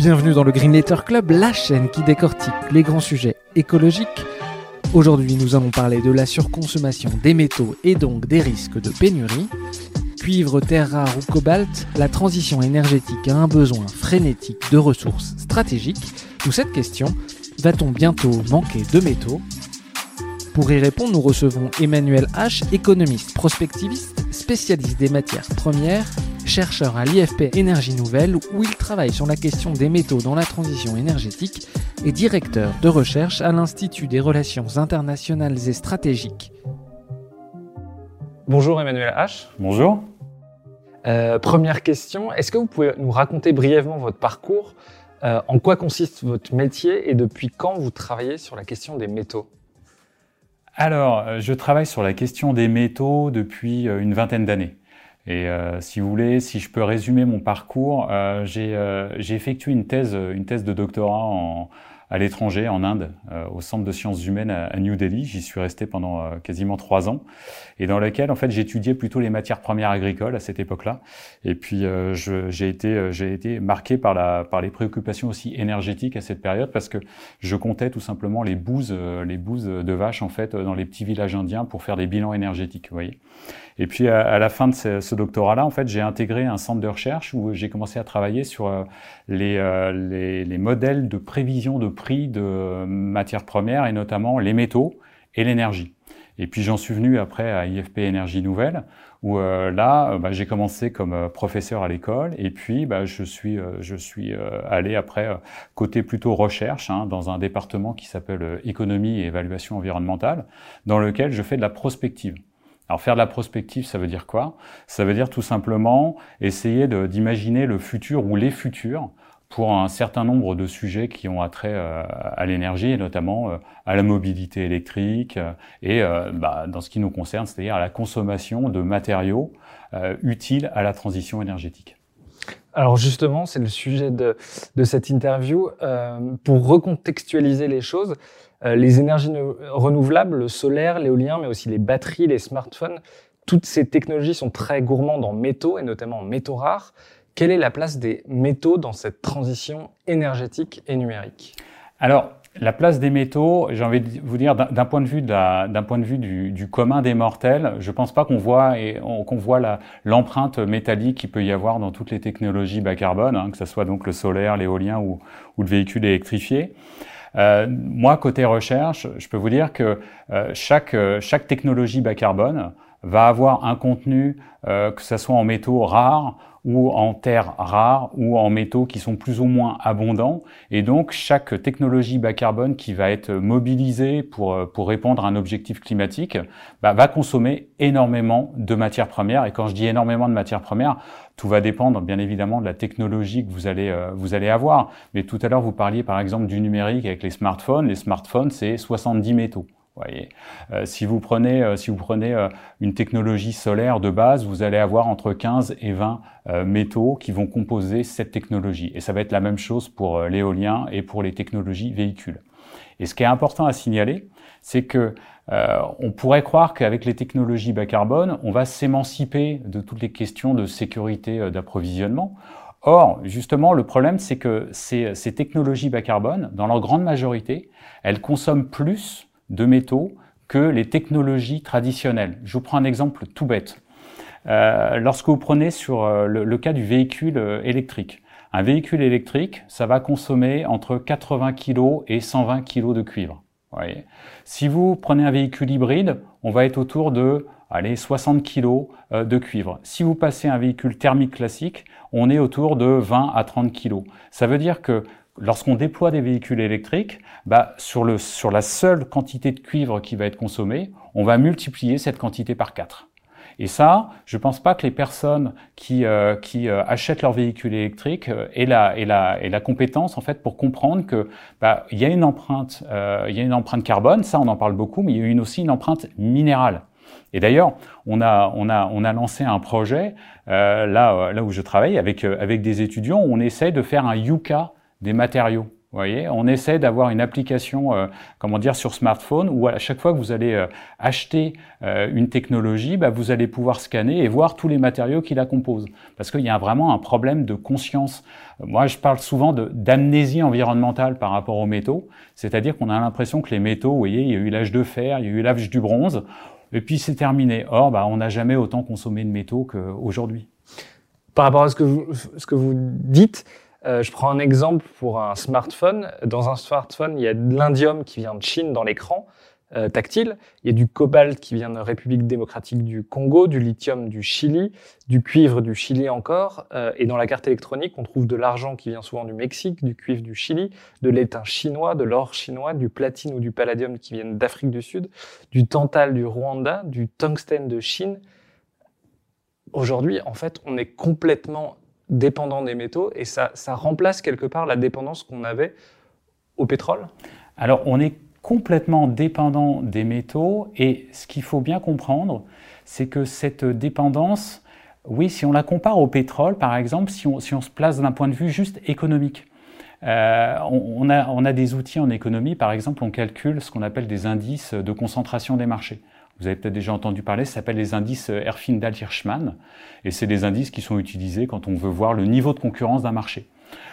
Bienvenue dans le Green Letter Club, la chaîne qui décortique les grands sujets écologiques. Aujourd'hui, nous allons parler de la surconsommation des métaux et donc des risques de pénurie. Cuivre, terre rare ou cobalt, la transition énergétique a un besoin frénétique de ressources stratégiques. D'où cette question, va-t-on bientôt manquer de métaux? Pour y répondre, nous recevons Emmanuel H, économiste prospectiviste, spécialiste des matières premières chercheur à l'IFP Énergie Nouvelle où il travaille sur la question des métaux dans la transition énergétique et directeur de recherche à l'Institut des relations internationales et stratégiques. Bonjour Emmanuel H. Bonjour. Euh, première question, est-ce que vous pouvez nous raconter brièvement votre parcours euh, En quoi consiste votre métier et depuis quand vous travaillez sur la question des métaux? Alors, euh, je travaille sur la question des métaux depuis une vingtaine d'années. Et euh, si vous voulez, si je peux résumer mon parcours, euh, euh, j'ai effectué une thèse, une thèse de doctorat en, à l'étranger, en Inde, euh, au Centre de sciences humaines à, New Delhi. J'y suis resté pendant euh, quasiment trois ans, et dans lequel, en fait, j'étudiais plutôt les matières premières agricoles à cette époque-là. Et puis, euh, j'ai été, j'ai été marqué par la, par les préoccupations aussi énergétiques à cette période, parce que je comptais tout simplement les bouses, les bouses de vaches en fait dans les petits villages indiens pour faire des bilans énergétiques. Vous voyez. Et puis, à, la fin de ce, doctorat-là, en fait, j'ai intégré un centre de recherche où j'ai commencé à travailler sur les, les, les modèles de prévision de prix de matières premières et notamment les métaux et l'énergie. Et puis j'en suis venu après à IFP Énergie Nouvelle, où euh, là, euh, bah, j'ai commencé comme euh, professeur à l'école, et puis bah, je suis, je suis allé après côté plutôt recherche, hein, dans un département qui s'appelle économie et évaluation environnementale, dans lequel je fais de la prospective. Alors faire de la prospective, ça veut dire quoi? Ça veut dire tout simplement essayer d'imaginer le futur ou les futurs pour un certain nombre de sujets qui ont attrait euh, à l'énergie et notamment euh, à la mobilité électrique euh, et bah, dans ce qui nous concerne, c'est-à-dire à la consommation de matériaux utiles à la transition énergétique. Alors justement, c'est le sujet de, de cette interview. pour recontextualiser les choses, les énergies renouvelables, le solaire, l'éolien, mais aussi les batteries, les smartphones, toutes ces technologies sont très gourmandes en métaux et notamment en métaux rares. Quelle est la place des métaux dans cette transition énergétique et numérique? Alors, la place des métaux, j'ai envie de vous dire, d'un point de vue, d'un point de vue du, commun des mortels, je ne pense pas qu'on voit, qu'on voit l'empreinte métallique qu'il peut y avoir dans toutes les technologies bas carbone, hein, que ce soit donc le solaire, l'éolien ou, ou, le véhicule électrifié. Euh, moi, côté recherche, je peux vous dire que euh, chaque, chaque technologie bas carbone va avoir un contenu, euh, que ce soit en métaux rares ou en terres rares ou en métaux qui sont plus ou moins abondants. Et donc, chaque technologie bas carbone qui va être mobilisée pour, euh, pour répondre à un objectif climatique bah, va consommer énormément de matières premières. Et quand je dis énormément de matières premières, tout va dépendre bien évidemment de la technologie que vous allez, euh, vous allez avoir. Mais tout à l'heure, vous parliez par exemple du numérique avec les smartphones. Les smartphones, c'est 70 métaux. Voyez. Euh, si vous prenez, euh, si vous prenez euh, une technologie solaire de base, vous allez avoir entre 15 et 20 métaux qui vont composer cette technologie. Et ça va être la même chose pour l'éolien et pour les technologies véhicules. Et ce qui est important à signaler, c'est que on pourrait croire qu'avec les technologies bas carbone, on va s'émanciper de toutes les questions de sécurité d'approvisionnement. Or, justement, le problème, c'est que ces, ces technologies bas carbone, dans leur grande majorité, elles consomment plus de métaux que les technologies traditionnelles. Je vous prends un exemple tout bête. Euh, lorsque vous prenez sur euh, le, cas du véhicule euh, électrique, un véhicule électrique, ça va consommer entre 80 kg et 120 kg de cuivre. Voyez. Si vous prenez un véhicule hybride, on va être autour de allez, 60 kg de cuivre. Si vous passez un véhicule thermique classique, on est autour de 20 à 30 kg. Ça veut dire que lorsqu'on déploie des véhicules électriques, bah, sur, le, sur la seule quantité de cuivre qui va être consommée, on va multiplier cette quantité par 4. Et ça, je ne pense pas que les personnes qui, euh, qui euh, achètent leur véhicule électrique euh, aient, la, aient, la, aient la compétence en fait pour comprendre que bah, il y a une empreinte, il y a une empreinte carbone, ça on en parle beaucoup, mais il y a une, aussi une empreinte minérale. Et d'ailleurs, on a, on, a, on a lancé un projet là, là où je travaille avec, avec des étudiants on essaie de faire un Yuka des matériaux. Voyez, on essaie d'avoir une application, euh, comment dire, sur smartphone où à chaque fois que vous allez euh, acheter euh, une technologie, bah, vous allez pouvoir scanner et voir tous les matériaux qui la composent. Parce qu'il y a vraiment un problème de conscience. Moi, je parle souvent d'amnésie environnementale par rapport aux métaux, c'est-à-dire qu'on a l'impression que les métaux, vous voyez, il y a eu l'âge de fer, il y a eu l'âge du bronze, et puis c'est terminé. Or, bah, on n'a jamais autant consommé de métaux qu'aujourd'hui. Par rapport à ce que vous, ce que vous dites, euh, je prends un exemple pour un smartphone. Dans un smartphone, il y a de l'indium qui vient de Chine dans l'écran euh, tactile. Il y a du cobalt qui vient de République démocratique du Congo, du lithium du Chili, du cuivre du Chili encore. Euh, et dans la carte électronique, on trouve de l'argent qui vient souvent du Mexique, du cuivre du Chili, de l'étain chinois, de l'or chinois, du platine ou du palladium qui viennent d'Afrique du Sud, du tantal du Rwanda, du tungstène de Chine. Aujourd'hui, en fait, on est complètement dépendant des métaux et ça, remplace quelque part la dépendance qu'on avait au pétrole? Alors on est complètement dépendant des métaux et ce qu'il faut bien comprendre, c'est que cette dépendance, oui, si on la compare au pétrole par exemple, si on, si on se place d'un point de vue juste économique, euh, on, a, on, a, des outils en économie, par exemple, on calcule ce qu'on appelle des indices de concentration des marchés vous avez peut-être déjà entendu parler, ça s'appelle les indices euh, Herfindahl-Hirschman, et c'est des indices qui sont utilisés quand on veut voir le niveau de concurrence d'un marché.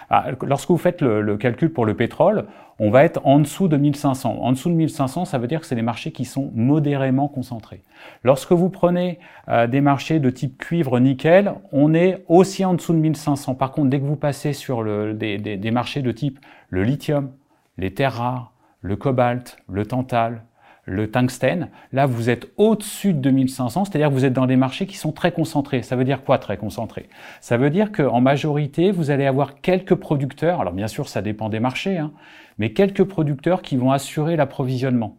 Ah, lorsque vous faites le, calcul pour le pétrole, on va être en dessous de 1500. En dessous de 1500, ça veut dire que c'est des marchés qui sont modérément concentrés. Lorsque vous prenez euh, des marchés de type cuivre-nickel, on est aussi en dessous de 1500. Par contre, dès que vous passez sur des, des marchés de type le lithium, les terres rares, le cobalt, le tantal, le tungstène, là vous êtes au-dessus de 2500, c'est-à-dire que vous êtes dans des marchés qui sont très concentrés. Ça veut dire quoi très concentré Ça veut dire qu'en majorité, vous allez avoir quelques producteurs, alors bien sûr ça dépend des marchés, hein, mais quelques producteurs qui vont assurer l'approvisionnement.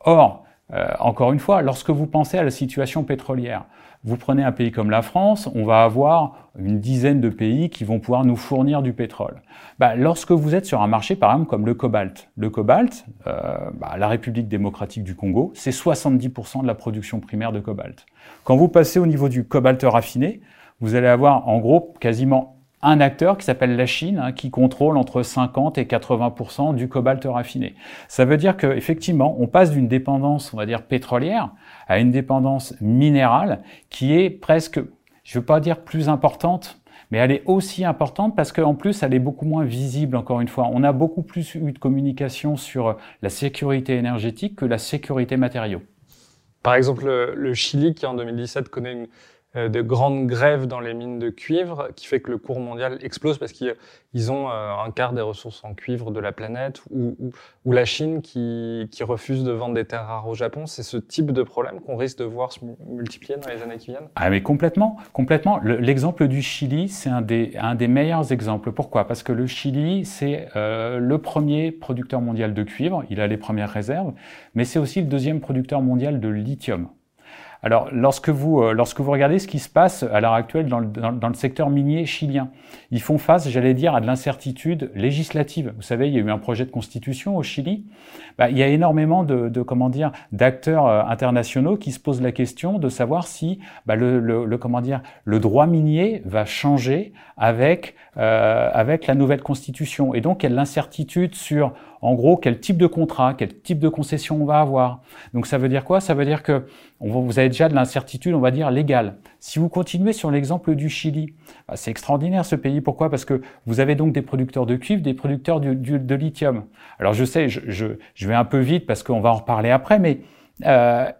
Or, euh, encore une fois, lorsque vous pensez à la situation pétrolière, vous prenez un pays comme la France, on va avoir une dizaine de pays qui vont pouvoir nous fournir du pétrole. Bah, lorsque vous êtes sur un marché, par exemple, comme le cobalt, le cobalt, euh, bah, la République démocratique du Congo, c'est 70% de la production primaire de cobalt. Quand vous passez au niveau du cobalt raffiné, vous allez avoir en gros quasiment un acteur qui s'appelle la Chine, hein, qui contrôle entre 50 et 80 du cobalt raffiné. Ça veut dire qu'effectivement, on passe d'une dépendance, on va dire, pétrolière à une dépendance minérale qui est presque, je ne veux pas dire plus importante, mais elle est aussi importante parce qu'en plus, elle est beaucoup moins visible, encore une fois. On a beaucoup plus eu de communication sur la sécurité énergétique que la sécurité matériaux. Par exemple, le Chili, qui en 2017 connaît une, de grandes grèves dans les mines de cuivre qui fait que le cours mondial explose parce qu'ils ont euh, un quart des ressources en cuivre de la planète ou, ou, la Chine qui, qui, refuse de vendre des terres rares au Japon. C'est ce type de problème qu'on risque de voir se multiplier dans les années qui viennent Ah mais complètement, complètement. L'exemple du Chili, c'est un des, un des meilleurs exemples. Pourquoi? Parce que le Chili, c'est euh, le premier producteur mondial de cuivre, il a les premières réserves, mais c'est aussi le deuxième producteur mondial de lithium. Alors, lorsque vous, euh, lorsque vous regardez ce qui se passe à l'heure actuelle dans le, dans, le, secteur minier chilien, ils font face, j'allais dire, à de l'incertitude législative. Vous savez, il y a eu un projet de constitution au Chili. Bah, il y a énormément de, de comment dire, d'acteurs euh, internationaux qui se posent la question de savoir si bah, le, le, comment dire, le droit minier va changer avec, euh, avec la nouvelle constitution. Et donc, il y a l'incertitude sur en gros, quel type de contrat, quel type de concession on va avoir. Donc ça veut dire quoi? Ça veut dire que vous avez déjà de l'incertitude, on va dire, légale. Si vous continuez sur l'exemple du Chili, bah, c'est extraordinaire ce pays. Pourquoi? Parce que vous avez donc des producteurs de cuivre, des producteurs de, lithium. Alors je sais, je, vais un peu vite parce qu'on va en reparler après, mais euh,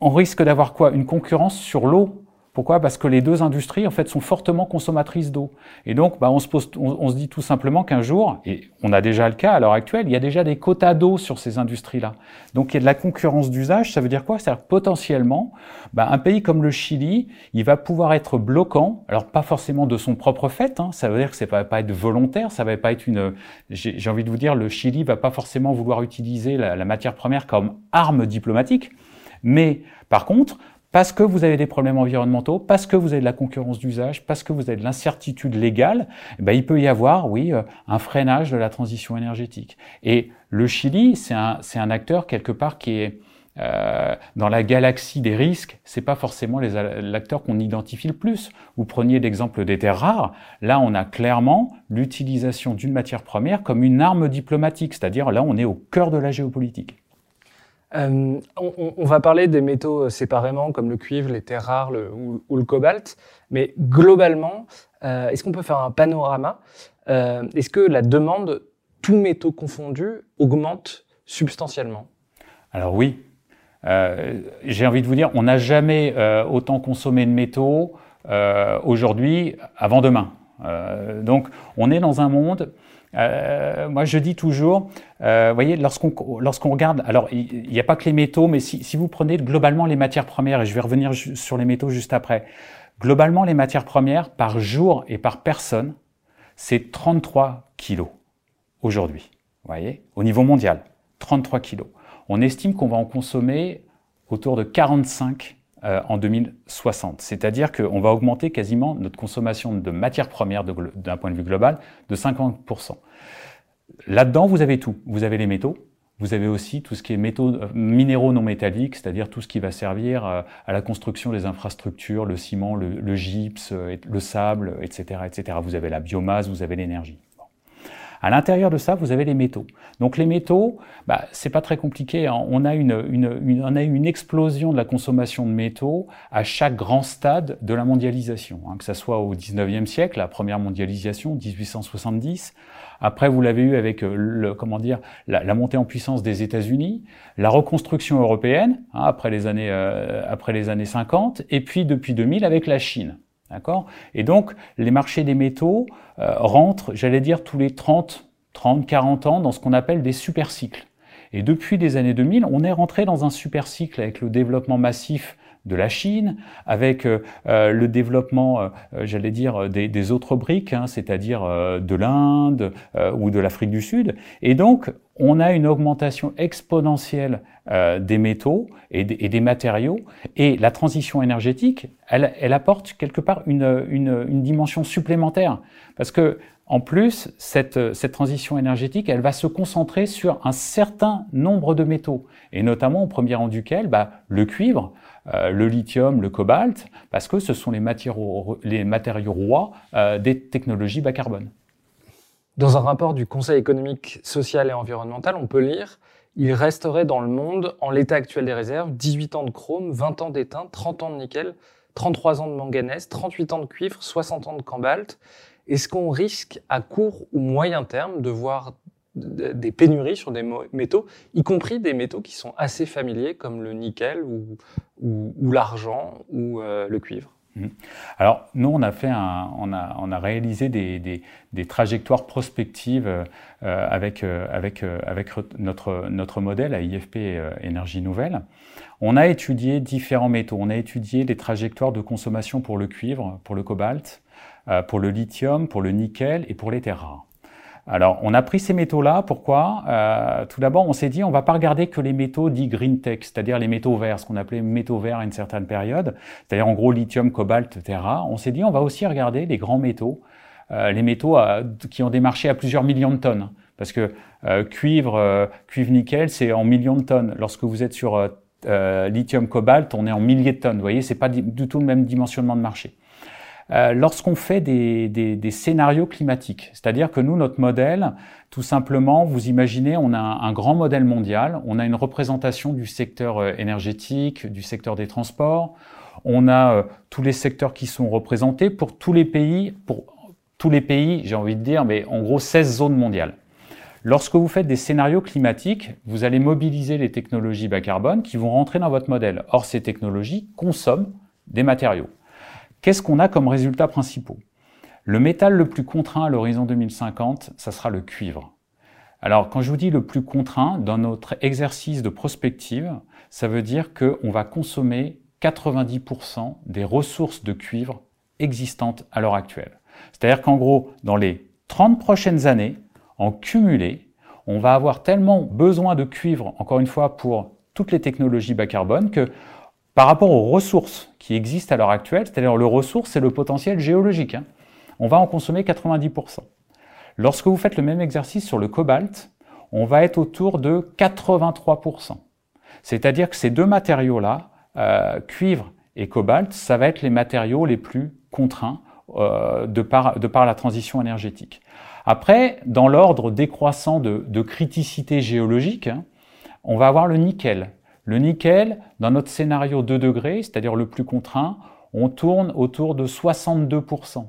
on risque d'avoir quoi? Une concurrence sur l'eau pourquoi? Parce que les deux industries en fait sont fortement consommatrices d'eau. Et donc, bah, on, se pose, on, se dit tout simplement qu'un jour, et on a déjà le cas à l'heure actuelle, il y a déjà des quotas d'eau sur ces industries-là. Donc, il y a de la concurrence d'usage. Ça veut dire quoi? C'est-à-dire potentiellement, bah, un pays comme le Chili, il va pouvoir être bloquant. Alors, pas forcément de son propre fait. Hein, ça veut dire que ça va pas être volontaire. Ça va pas être une. J'ai envie de vous dire, le Chili va pas forcément vouloir utiliser la, la matière première comme arme diplomatique. Mais par contre, parce que vous avez des problèmes environnementaux, parce que vous avez de la concurrence d'usage, parce que vous avez de l'incertitude légale, eh ben, il peut y avoir, oui, euh, un freinage de la transition énergétique. Et le Chili, c'est un, un, acteur quelque part qui est euh, dans la galaxie des risques, c'est pas forcément l'acteur qu'on identifie le plus. Vous preniez l'exemple des terres rares. Là, on a clairement l'utilisation d'une matière première comme une arme diplomatique, c'est-à-dire là, on est au cœur de la géopolitique. Euh, on, va parler des métaux euh, séparément, comme le cuivre, les terres rares ou, le cobalt, mais globalement, euh, est-ce qu'on peut faire un panorama Est-ce que la demande, tous métaux confondus, augmente substantiellement? Alors oui. J'ai envie de vous dire, on n'a jamais autant consommé de métaux aujourd'hui avant demain. donc on est dans un monde euh, moi, je dis toujours, euh, vous voyez, lorsqu'on lorsqu'on regarde, alors il n'y a pas que les métaux, mais si, si, vous prenez globalement les matières premières, et je vais revenir sur les métaux juste après, globalement les matières premières par jour et par personne, c'est 33 kilos aujourd'hui. Vous voyez, au niveau mondial, 33 kilos. On estime qu'on va en consommer autour de 45 euh, en 2060. C'est-à-dire qu'on va augmenter quasiment notre consommation de matières premières d'un point de vue global de 50%. Là-dedans, vous avez tout. Vous avez les métaux, vous avez aussi tout ce qui est métaux, euh, minéraux non métalliques, c'est-à-dire tout ce qui va servir euh, à la construction des infrastructures, le ciment, le, le gypse, le sable, etc., etc. Vous avez la biomasse, vous avez l'énergie. À l'intérieur de ça, vous avez les métaux. Donc les métaux, bah, c'est pas très compliqué. Hein. On, a une, une, explosion de la consommation de métaux à chaque grand stade de la mondialisation, hein, que ce soit au 19e siècle, la première mondialisation, 1870. Après, vous l'avez eu avec euh, le, comment dire, la, la montée en puissance des États-Unis, la reconstruction européenne hein, après les années euh, après les années 50, et puis depuis 2000 avec la Chine. D'accord? Et donc, les marchés des métaux euh, rentrent, j'allais dire, tous les 30, 30, 40 ans dans ce qu'on appelle des super cycles. Et depuis les années 2000, on est rentré dans un super cycle avec le développement massif de la Chine, avec euh, euh, le développement, j'allais dire, des, autres briques, hein, c'est-à-dire de l'Inde ou de l'Afrique du Sud. Et donc, on a une augmentation exponentielle euh, des métaux et des, matériaux, et la transition énergétique, elle, apporte quelque part une, dimension supplémentaire, parce que en plus, cette, transition énergétique, elle va se concentrer sur un certain nombre de métaux, et notamment au premier rang duquel, bah, le cuivre, euh, le lithium, le cobalt, parce que ce sont les matériaux, rois euh, des technologies bas carbone. Dans un rapport du Conseil économique, social et environnemental, on peut lire il resterait dans le monde, en l'état actuel des réserves, 18 ans de chrome, 20 ans d'étain, 30 ans de nickel, 33 ans de manganèse, 38 ans de cuivre, 60 ans de cobalt. Est-ce qu'on risque à court ou moyen terme de voir des pénuries sur des métaux, y compris des métaux qui sont assez familiers comme le nickel ou, l'argent ou euh, le cuivre Mmh. Alors, nous, on a, réalisé des, trajectoires prospectives euh, avec, euh, notre modèle à IFP Énergie Nouvelle. On a étudié différents métaux. On a étudié les trajectoires de consommation pour le cuivre, pour le cobalt, pour le lithium, pour le nickel et pour les terres rares. Alors, on a pris ces métaux-là. Pourquoi? Euh, Tout d'abord, on s'est dit, on va pas regarder que les métaux dits green tech, c'est-à-dire les métaux verts, ce qu'on appelait métaux verts à une certaine période, c'est-à-dire en gros lithium, cobalt, etc. On s'est dit, on va aussi regarder les grands métaux, euh, les métaux euh, qui ont des marchés à plusieurs millions de tonnes. Parce que cuivre, cuivre nickel, c'est en millions de tonnes. Lorsque vous êtes sur lithium, cobalt, on est en milliers de tonnes. Vous voyez, c'est pas du tout le même dimensionnement de marché. Euh, lorsqu'on fait des, scénarios climatiques. C'est-à-dire que nous, notre modèle, tout simplement, vous imaginez, on a un, grand modèle mondial, on a une représentation du secteur euh, énergétique, du secteur des transports, on a euh, tous les secteurs qui sont représentés pour tous les pays, pour tous les pays, j'ai envie de dire, mais en gros 16 zones mondiales. Lorsque vous faites des scénarios climatiques, vous allez mobiliser les technologies bas carbone qui vont rentrer dans votre modèle. Or, ces technologies consomment des matériaux. Qu'est-ce qu'on a comme résultats principaux? Le métal le plus contraint à l'horizon 2050, ça sera le cuivre. Alors, quand je vous dis le plus contraint, dans notre exercice de prospective, ça veut dire qu'on va consommer 90% des ressources de cuivre existantes à l'heure actuelle. C'est-à-dire qu'en gros, dans les 30 prochaines années, en cumulé, on va avoir tellement besoin de cuivre, encore une fois, pour toutes les technologies bas carbone, que par rapport aux ressources qui existent à l'heure actuelle, c'est-à-dire le ressource, c'est le potentiel géologique. Hein. On va en consommer 90%. Lorsque vous faites le même exercice sur le cobalt, on va être autour de 83%. C'est-à-dire que ces deux matériaux-là, euh, cuivre et cobalt, ça va être les matériaux les plus contraints euh, de, par, la transition énergétique. Après, dans l'ordre décroissant de, de, criticité géologique, hein, on va avoir le nickel. Le nickel, dans notre scénario 2 degrés, c'est-à-dire le plus contraint, on tourne autour de 62%.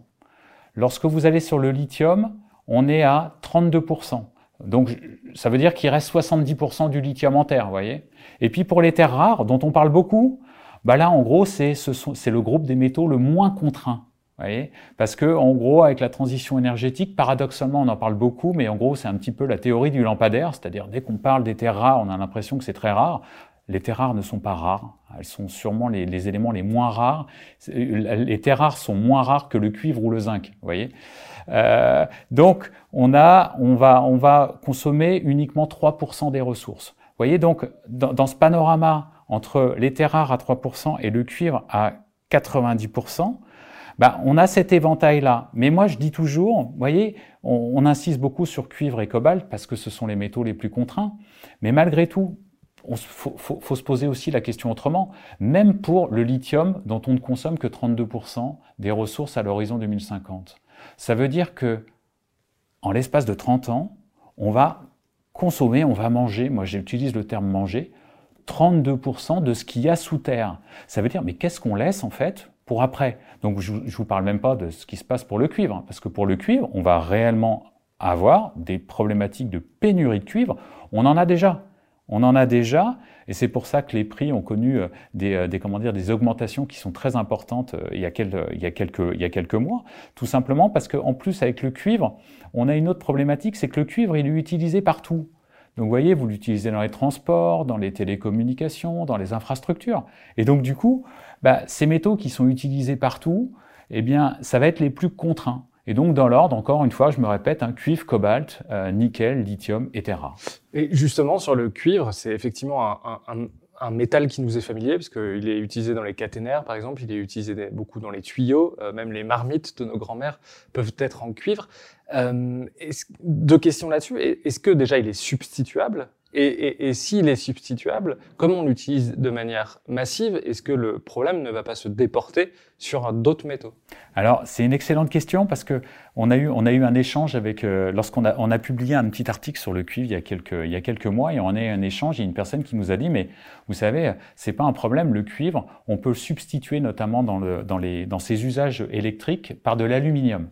Lorsque vous allez sur le lithium, on est à 32%. Donc ça veut dire qu'il reste 70% du lithium en terre, vous voyez. Et puis pour les terres rares, dont on parle beaucoup, bah là en gros c'est le groupe des métaux le moins contraint. Voyez Parce que, en gros, avec la transition énergétique, paradoxalement, on en parle beaucoup, mais en gros, c'est un petit peu la théorie du lampadaire, c'est-à-dire dès qu'on parle des terres rares, on a l'impression que c'est très rare. Les terres rares ne sont pas rares, elles sont sûrement les, éléments les moins rares. Les terres rares sont moins rares que le cuivre ou le zinc, voyez euh, donc, on, a, on, va, on va consommer uniquement 3% des ressources. Voyez, donc, dans, dans, ce panorama entre les terres rares à 3% et le cuivre à 90%, bah, on a cet éventail-là. Mais moi, je dis toujours, voyez, on, on, insiste beaucoup sur cuivre et cobalt parce que ce sont les métaux les plus contraints. Mais malgré tout, il faut, se poser aussi la question autrement. Même pour le lithium, dont on ne consomme que 32% des ressources à l'horizon 2050. Ça veut dire que, en l'espace de 30 ans, on va consommer, on va manger, moi j'utilise le terme manger, 32% de ce qu'il y a sous terre. Ça veut dire, mais qu'est-ce qu'on laisse en fait pour après? Donc je ne vous parle même pas de ce qui se passe pour le cuivre, parce que pour le cuivre, on va réellement avoir des problématiques de pénurie de cuivre. On en a déjà. On en a déjà, et c'est pour ça que les prix ont connu euh, des, euh, des, comment dire, des augmentations qui sont très importantes euh, il y, a quelques, il, y a quelques, il y a quelques mois, tout simplement parce qu'en plus avec le cuivre, on a une autre problématique, c'est que le cuivre, il est utilisé partout. Donc vous voyez, vous l'utilisez dans les transports, dans les télécommunications, dans les infrastructures. Et donc du coup, bah, ces métaux qui sont utilisés partout, eh bien, ça va être les plus contraints. Et donc, dans l'ordre, encore une fois, je me répète, un cuivre, cobalt, euh, nickel, lithium, etc. Et justement, sur le cuivre, c'est effectivement un, un, un, métal qui nous est familier, parce qu'il est utilisé dans les caténaires, par exemple, il est utilisé beaucoup dans les tuyaux, euh, même les marmites de nos grands-mères peuvent être en cuivre. Euh, deux questions là-dessus. Est-ce que déjà il est substituable et, et, et s'il est substituable, comme on l'utilise de manière massive, est-ce que le problème ne va pas se déporter sur d'autres métaux? Alors, c'est une excellente question parce que on a eu, on a eu un échange avec, euh, lorsqu'on a, on a publié un petit article sur le cuivre il y a quelques, il y a quelques mois et on a eu un échange, il y a une personne qui nous a dit, mais vous savez, c'est pas un problème, le cuivre, on peut le substituer notamment dans, le, dans, les, dans ses usages électriques par de l'aluminium.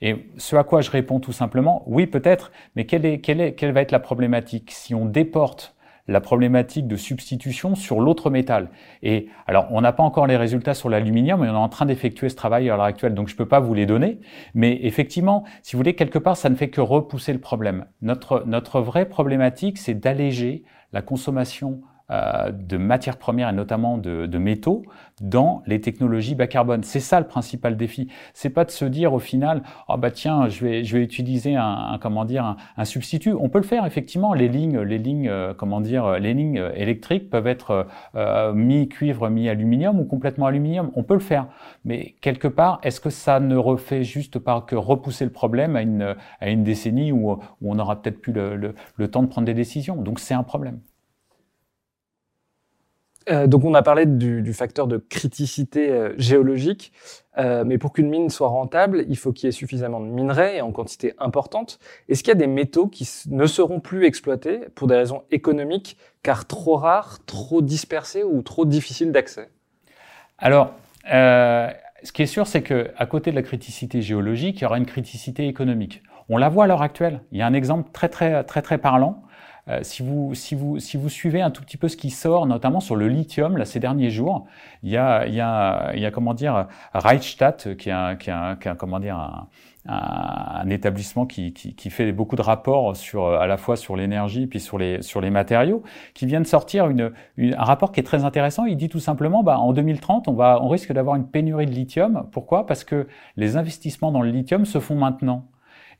Et ce à quoi je réponds tout simplement, oui peut-être, mais quelle, est, quelle, est, quelle va être la problématique si on déporte la problématique de substitution sur l'autre métal? Et alors, on n'a pas encore les résultats sur l'aluminium, mais on est en train d'effectuer ce travail à l'heure actuelle, donc je ne peux pas vous les donner. Mais effectivement, si vous voulez, quelque part, ça ne fait que repousser le problème. Notre, notre vraie problématique, c'est d'alléger la consommation de matières premières et notamment de, de, métaux dans les technologies bas carbone. C'est ça le principal défi. C'est pas de se dire au final, oh bah tiens, je vais, je vais utiliser un, un comment dire, un, substitut. On peut le faire effectivement. Les lignes, les lignes, euh, comment dire, les lignes électriques peuvent être euh, mi cuivre, mi aluminium ou complètement aluminium. On peut le faire. Mais quelque part, est-ce que ça ne refait juste pas que repousser le problème à une, à une décennie où, où on n'aura peut-être plus le, le temps de prendre des décisions? Donc c'est un problème. Euh, donc on a parlé du, facteur de criticité euh, géologique, euh, mais pour qu'une mine soit rentable, il faut qu'il y ait suffisamment de minerais et en quantité importante. Est-ce qu'il y a des métaux qui ne seront plus exploités pour des raisons économiques, car trop rares, trop dispersés ou trop difficiles d'accès? Alors, ce qui est sûr, c'est que à côté de la criticité géologique, il y aura une criticité économique. On la voit à l'heure actuelle. Il y a un exemple très très très très parlant. Euh, si, vous, si, vous, si vous suivez un tout petit peu ce qui sort, notamment sur le lithium, là, ces derniers jours, il y a, il y a, il y a comment dire, Reichstadt, qui est un, qui est un, qui est comment dire, un, un, établissement qui, qui, qui, fait beaucoup de rapports sur, à la fois sur l'énergie puis sur les, sur les matériaux, qui vient de sortir une, une, un rapport qui est très intéressant. Il dit tout simplement, bah, en 2030, on, va, on risque d'avoir une pénurie de lithium. Pourquoi? Parce que les investissements dans le lithium se font maintenant.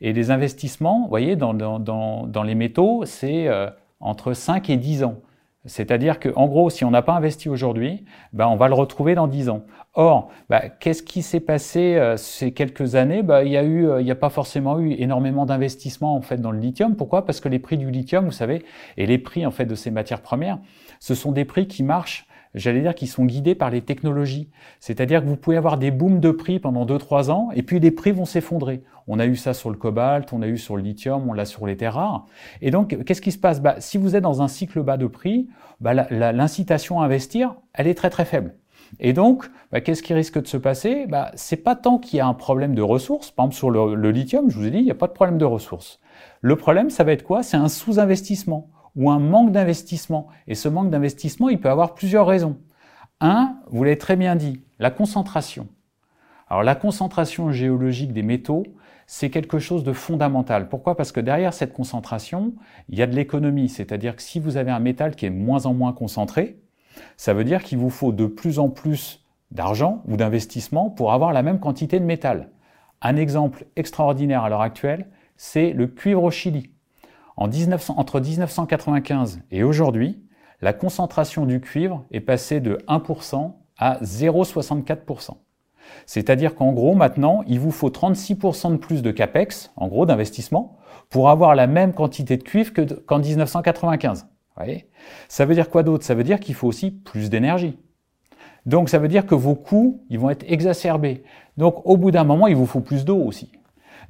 Et les investissements, vous voyez, dans, les métaux, c'est euh, entre 5 et 10 ans. C'est-à-dire que, en gros, si on n'a pas investi aujourd'hui, ben, on va le retrouver dans 10 ans. Or, ben, qu'est-ce qui s'est passé euh, ces quelques années? Ben, Il y a eu, euh, n'y a pas forcément eu énormément d'investissements en fait dans le lithium. Pourquoi? Parce que les prix du lithium, vous savez, et les prix en fait de ces matières premières, ce sont des prix qui marchent j'allais dire qu'ils sont guidés par les technologies. C'est-à-dire que vous pouvez avoir des booms de prix pendant 2-3 ans, et puis les prix vont s'effondrer. On a eu ça sur le cobalt, on a eu sur le lithium, on l'a sur les terres rares. Et donc, qu'est-ce qui se passe? Bah, Si vous êtes dans un cycle bas de prix, bah, l'incitation à investir, elle est très très faible. Et donc, bah, qu'est-ce qui risque de se passer? Bah, C'est pas tant qu'il y a un problème de ressources. Par exemple, sur le, le lithium, je vous ai dit, il n'y a pas de problème de ressources. Le problème, ça va être quoi? C'est un sous-investissement ou un manque d'investissement. Et ce manque d'investissement, il peut avoir plusieurs raisons. Un, vous l'avez très bien dit, la concentration. Alors la concentration géologique des métaux, c'est quelque chose de fondamental. Pourquoi? Parce que derrière cette concentration, il y a de l'économie. C'est-à-dire que si vous avez un métal qui est moins en moins concentré, ça veut dire qu'il vous faut de plus en plus d'argent ou d'investissement pour avoir la même quantité de métal. Un exemple extraordinaire à l'heure actuelle, c'est le cuivre au Chili entre 1995 et aujourd'hui, la concentration du cuivre est passée de 1% à 0,64%. C'est-à-dire qu'en gros, maintenant, il vous faut 36% de plus de CAPEX, en gros, d'investissement, pour avoir la même quantité de cuivre qu'en 1995. ça veut dire quoi d'autre? Ça veut dire qu'il faut aussi plus d'énergie. Donc ça veut dire que vos coûts, ils vont être exacerbés. Donc au bout d'un moment, il vous faut plus d'eau aussi.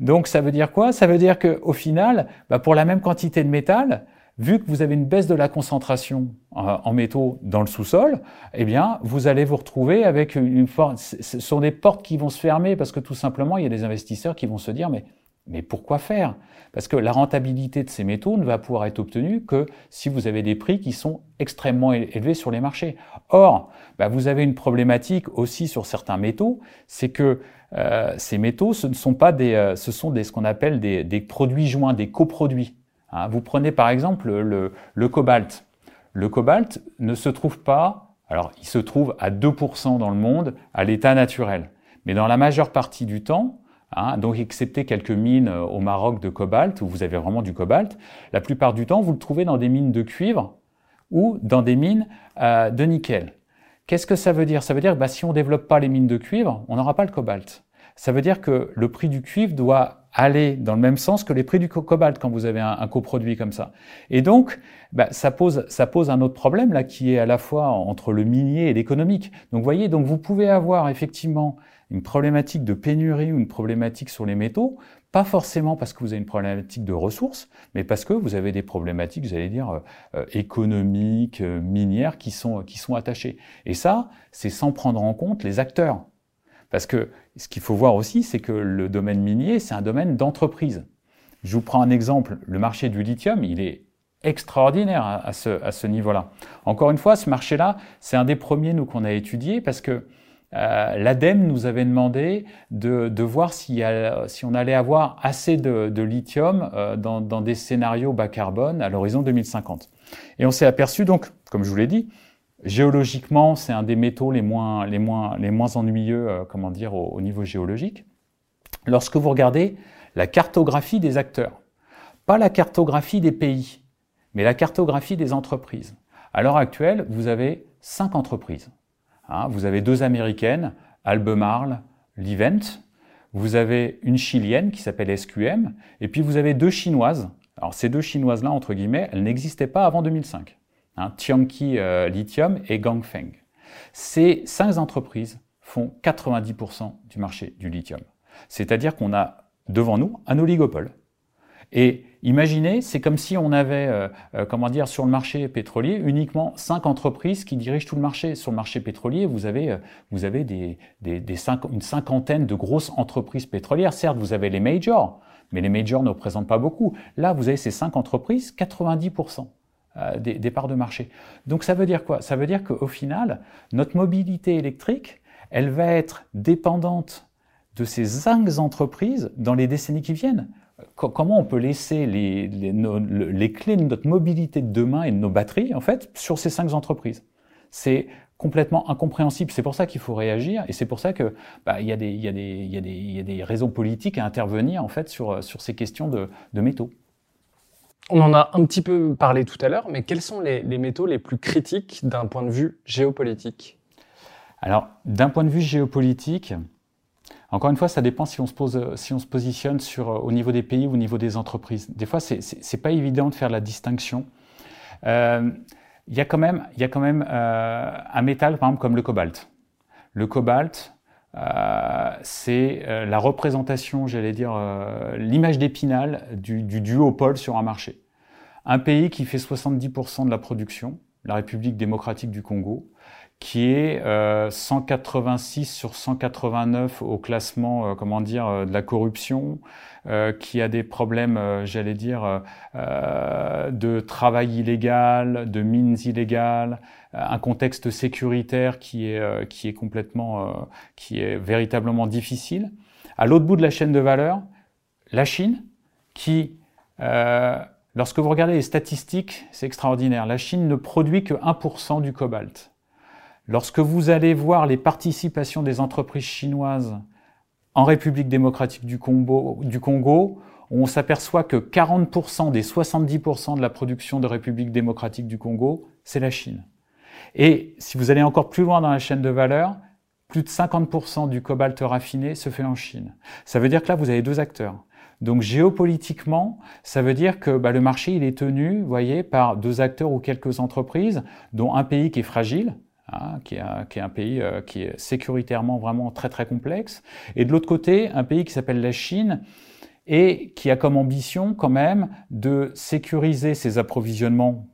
Donc ça veut dire quoi? Ça veut dire qu'au final, bah, pour la même quantité de métal, vu que vous avez une baisse de la concentration euh, en métaux dans le sous-sol, eh bien, vous allez vous retrouver avec une porte. Ce sont des portes qui vont se fermer parce que tout simplement, il y a des investisseurs qui vont se dire, mais, mais pourquoi faire? Parce que la rentabilité de ces métaux ne va pouvoir être obtenue que si vous avez des prix qui sont extrêmement élevés sur les marchés. Or, bah, vous avez une problématique aussi sur certains métaux, c'est que euh, ces métaux, ce ne sont pas des, euh, ce sont des, ce qu'on appelle des, produits joints, des coproduits. Hein. vous prenez par exemple le, le, cobalt. Le cobalt ne se trouve pas, alors il se trouve à 2% dans le monde à l'état naturel. Mais dans la majeure partie du temps, hein, donc excepté quelques mines euh, au Maroc de cobalt, où vous avez vraiment du cobalt, la plupart du temps, vous le trouvez dans des mines de cuivre ou dans des mines euh, de nickel. Qu'est-ce que ça veut dire? Ça veut dire que bah, si on ne développe pas les mines de cuivre, on n'aura pas le cobalt. Ça veut dire que le prix du cuivre doit aller dans le même sens que les prix du cobalt quand vous avez un, coproduit comme ça. Et donc, bah, ça, pose, ça pose un autre problème là qui est à la fois entre le minier et l'économique. Donc, vous voyez, donc vous pouvez avoir effectivement une problématique de pénurie ou une problématique sur les métaux, pas forcément parce que vous avez une problématique de ressources, mais parce que vous avez des problématiques, allez dire, euh, euh, économiques, euh, minières qui sont, qui sont attachées. Et ça, c'est sans prendre en compte les acteurs. Parce que ce qu'il faut voir aussi, c'est que le domaine minier, c'est un domaine d'entreprise. Je vous prends un exemple, le marché du lithium, il est extraordinaire à, ce, à ce niveau-là. Encore une fois, ce marché-là, c'est un des premiers, nous, qu'on a étudié parce que euh, l'ADEME nous avait demandé de, de voir si, si, on allait avoir assez de, de lithium euh, dans, dans, des scénarios bas carbone à l'horizon 2050. Et on s'est aperçu donc, comme je vous l'ai dit, géologiquement, c'est un des métaux les moins, les moins, les moins ennuyeux, euh, comment dire, au, au niveau géologique. Lorsque vous regardez la cartographie des acteurs, pas la cartographie des pays, mais la cartographie des entreprises. À l'heure actuelle, vous avez cinq entreprises Hein, vous avez deux américaines, Albemarle, Livent. Vous avez une chilienne qui s'appelle SQM. Et puis vous avez deux chinoises. Alors ces deux chinoises-là, entre guillemets, elles n'existaient pas avant 2005. Hein, Tianqi euh, Lithium et Gangfeng. Ces cinq entreprises font 90% du marché du lithium. C'est-à-dire qu'on a devant nous un oligopole. Et imaginez, c'est comme si on avait, euh, euh, comment dire, sur le marché pétrolier, uniquement cinq entreprises qui dirigent tout le marché. Sur le marché pétrolier, vous avez, euh, vous avez des, des, des une cinquantaine de grosses entreprises pétrolières. Certes, vous avez les majors, mais les majors ne représentent pas beaucoup. Là, vous avez ces cinq entreprises, 90% des, des parts de marché. Donc ça veut dire quoi? Ça veut dire qu'au final, notre mobilité électrique, elle va être dépendante de ces cinq entreprises dans les décennies qui viennent comment on peut laisser les, les, clés de notre mobilité de demain et de nos batteries, en fait, sur ces cinq entreprises? C'est complètement incompréhensible. C'est pour ça qu'il faut réagir et c'est pour ça que bah, il, y a des, y a des, il, y a des, il y a des raisons politiques à intervenir en fait sur, sur ces questions de, de métaux. on en a un petit peu parlé tout à l'heure, mais quels sont les, métaux les plus critiques d'un point de vue géopolitique? Alors, d'un point de vue géopolitique, encore une fois, ça dépend si on se, pose, si on se positionne sur, au niveau des pays ou au niveau des entreprises. Des fois, c'est n'est pas évident de faire la distinction. Euh, il y a quand même, y a quand même euh, un métal, par exemple, comme le cobalt. Le cobalt, euh, c'est euh, la représentation, j'allais dire, euh, l'image d'épinal du, du, duopole sur un marché. Un pays qui fait 70% de la production, la République démocratique du Congo, qui est 186 sur 189 au classement, comment dire, de la corruption, qui a des problèmes, j'allais dire, de travail illégal, de mines illégales, euh, un contexte sécuritaire qui est, euh, qui est complètement, euh, qui est véritablement difficile. À l'autre bout de la chaîne de valeur, la Chine, qui, lorsque vous regardez les statistiques, c'est extraordinaire. La Chine ne produit que 1% du cobalt. Lorsque vous allez voir les participations des entreprises chinoises en République démocratique du Congo, on s'aperçoit que 40% des 70% de la production de République démocratique du Congo, c'est la Chine. Et si vous allez encore plus loin dans la chaîne de valeur, plus de 50% du cobalt raffiné se fait en Chine. Ça veut dire que là, vous avez deux acteurs. Donc géopolitiquement, ça veut dire que bah, le marché il est tenu, voyez, par deux acteurs ou quelques entreprises, dont un pays qui est fragile, hein, qui, est un, qui, est un, pays euh, qui est sécuritairement vraiment très très complexe, et de l'autre côté, un pays qui s'appelle la Chine et qui a comme ambition quand même de sécuriser ses approvisionnements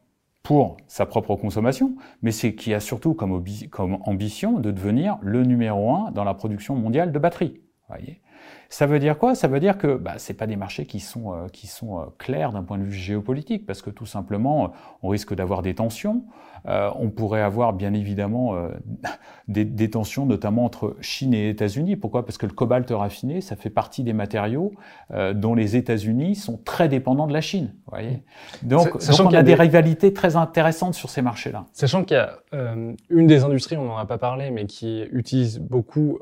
pour sa propre consommation, mais c'est qui a surtout comme, comme, ambition de devenir le numéro un dans la production mondiale de batteries. Voyez ça veut dire quoi? Ça veut dire que bah, ce pas des marchés qui sont, euh, qui sont euh, clairs d'un point de vue géopolitique, parce que tout simplement, on risque d'avoir des tensions. Euh, on pourrait avoir bien évidemment euh, des, des, tensions, notamment entre Chine et États-Unis. Pourquoi? Parce que le cobalt raffiné, ça fait partie des matériaux euh, dont les États-Unis sont très dépendants de la Chine. Voyez? Donc, donc on a, des, rivalités très intéressantes sur ces marchés-là. Sachant qu'il y a une des industries, on n'en a pas parlé, mais qui utilise beaucoup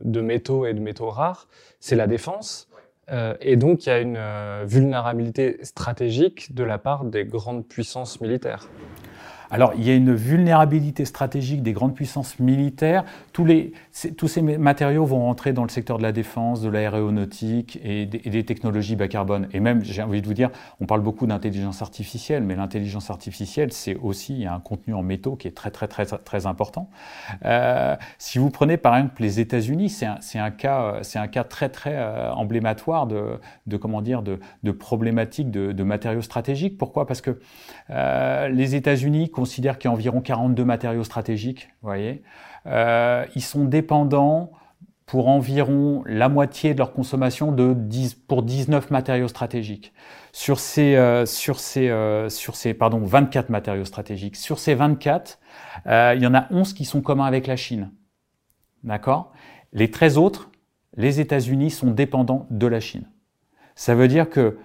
de métaux et de métaux rares, c'est la défense. Euh, et donc, il y a une euh, vulnérabilité stratégique de la part des grandes puissances militaires. Alors, il y a une vulnérabilité stratégique des grandes puissances militaires. Tous, les, tous ces matériaux vont rentrer dans le secteur de la défense, de l'aéronautique et, et, des technologies bas carbone. Et même, j'ai envie de vous dire, on parle beaucoup d'intelligence artificielle, mais l'intelligence artificielle, c'est aussi il y a un contenu en métaux qui est très, très, très, très important. Euh, si vous prenez par exemple les États-Unis, c'est un, un, cas, un cas très, très euh, emblématoire de, de, comment dire, de, de problématiques de, de matériaux stratégiques. Pourquoi? Parce que euh, les États-Unis considèrent qu'il y a environ 42 matériaux stratégiques. Voyez, euh, ils sont dépendants pour environ la moitié de leur consommation de 10, pour 19 matériaux stratégiques. Sur ces, euh, sur ces, euh, sur ces pardon, 24 matériaux stratégiques. Sur ces 24, euh, il y en a 11 qui sont communs avec la Chine. D'accord? Les 13 autres, les États-Unis sont dépendants de la Chine. Ça veut dire que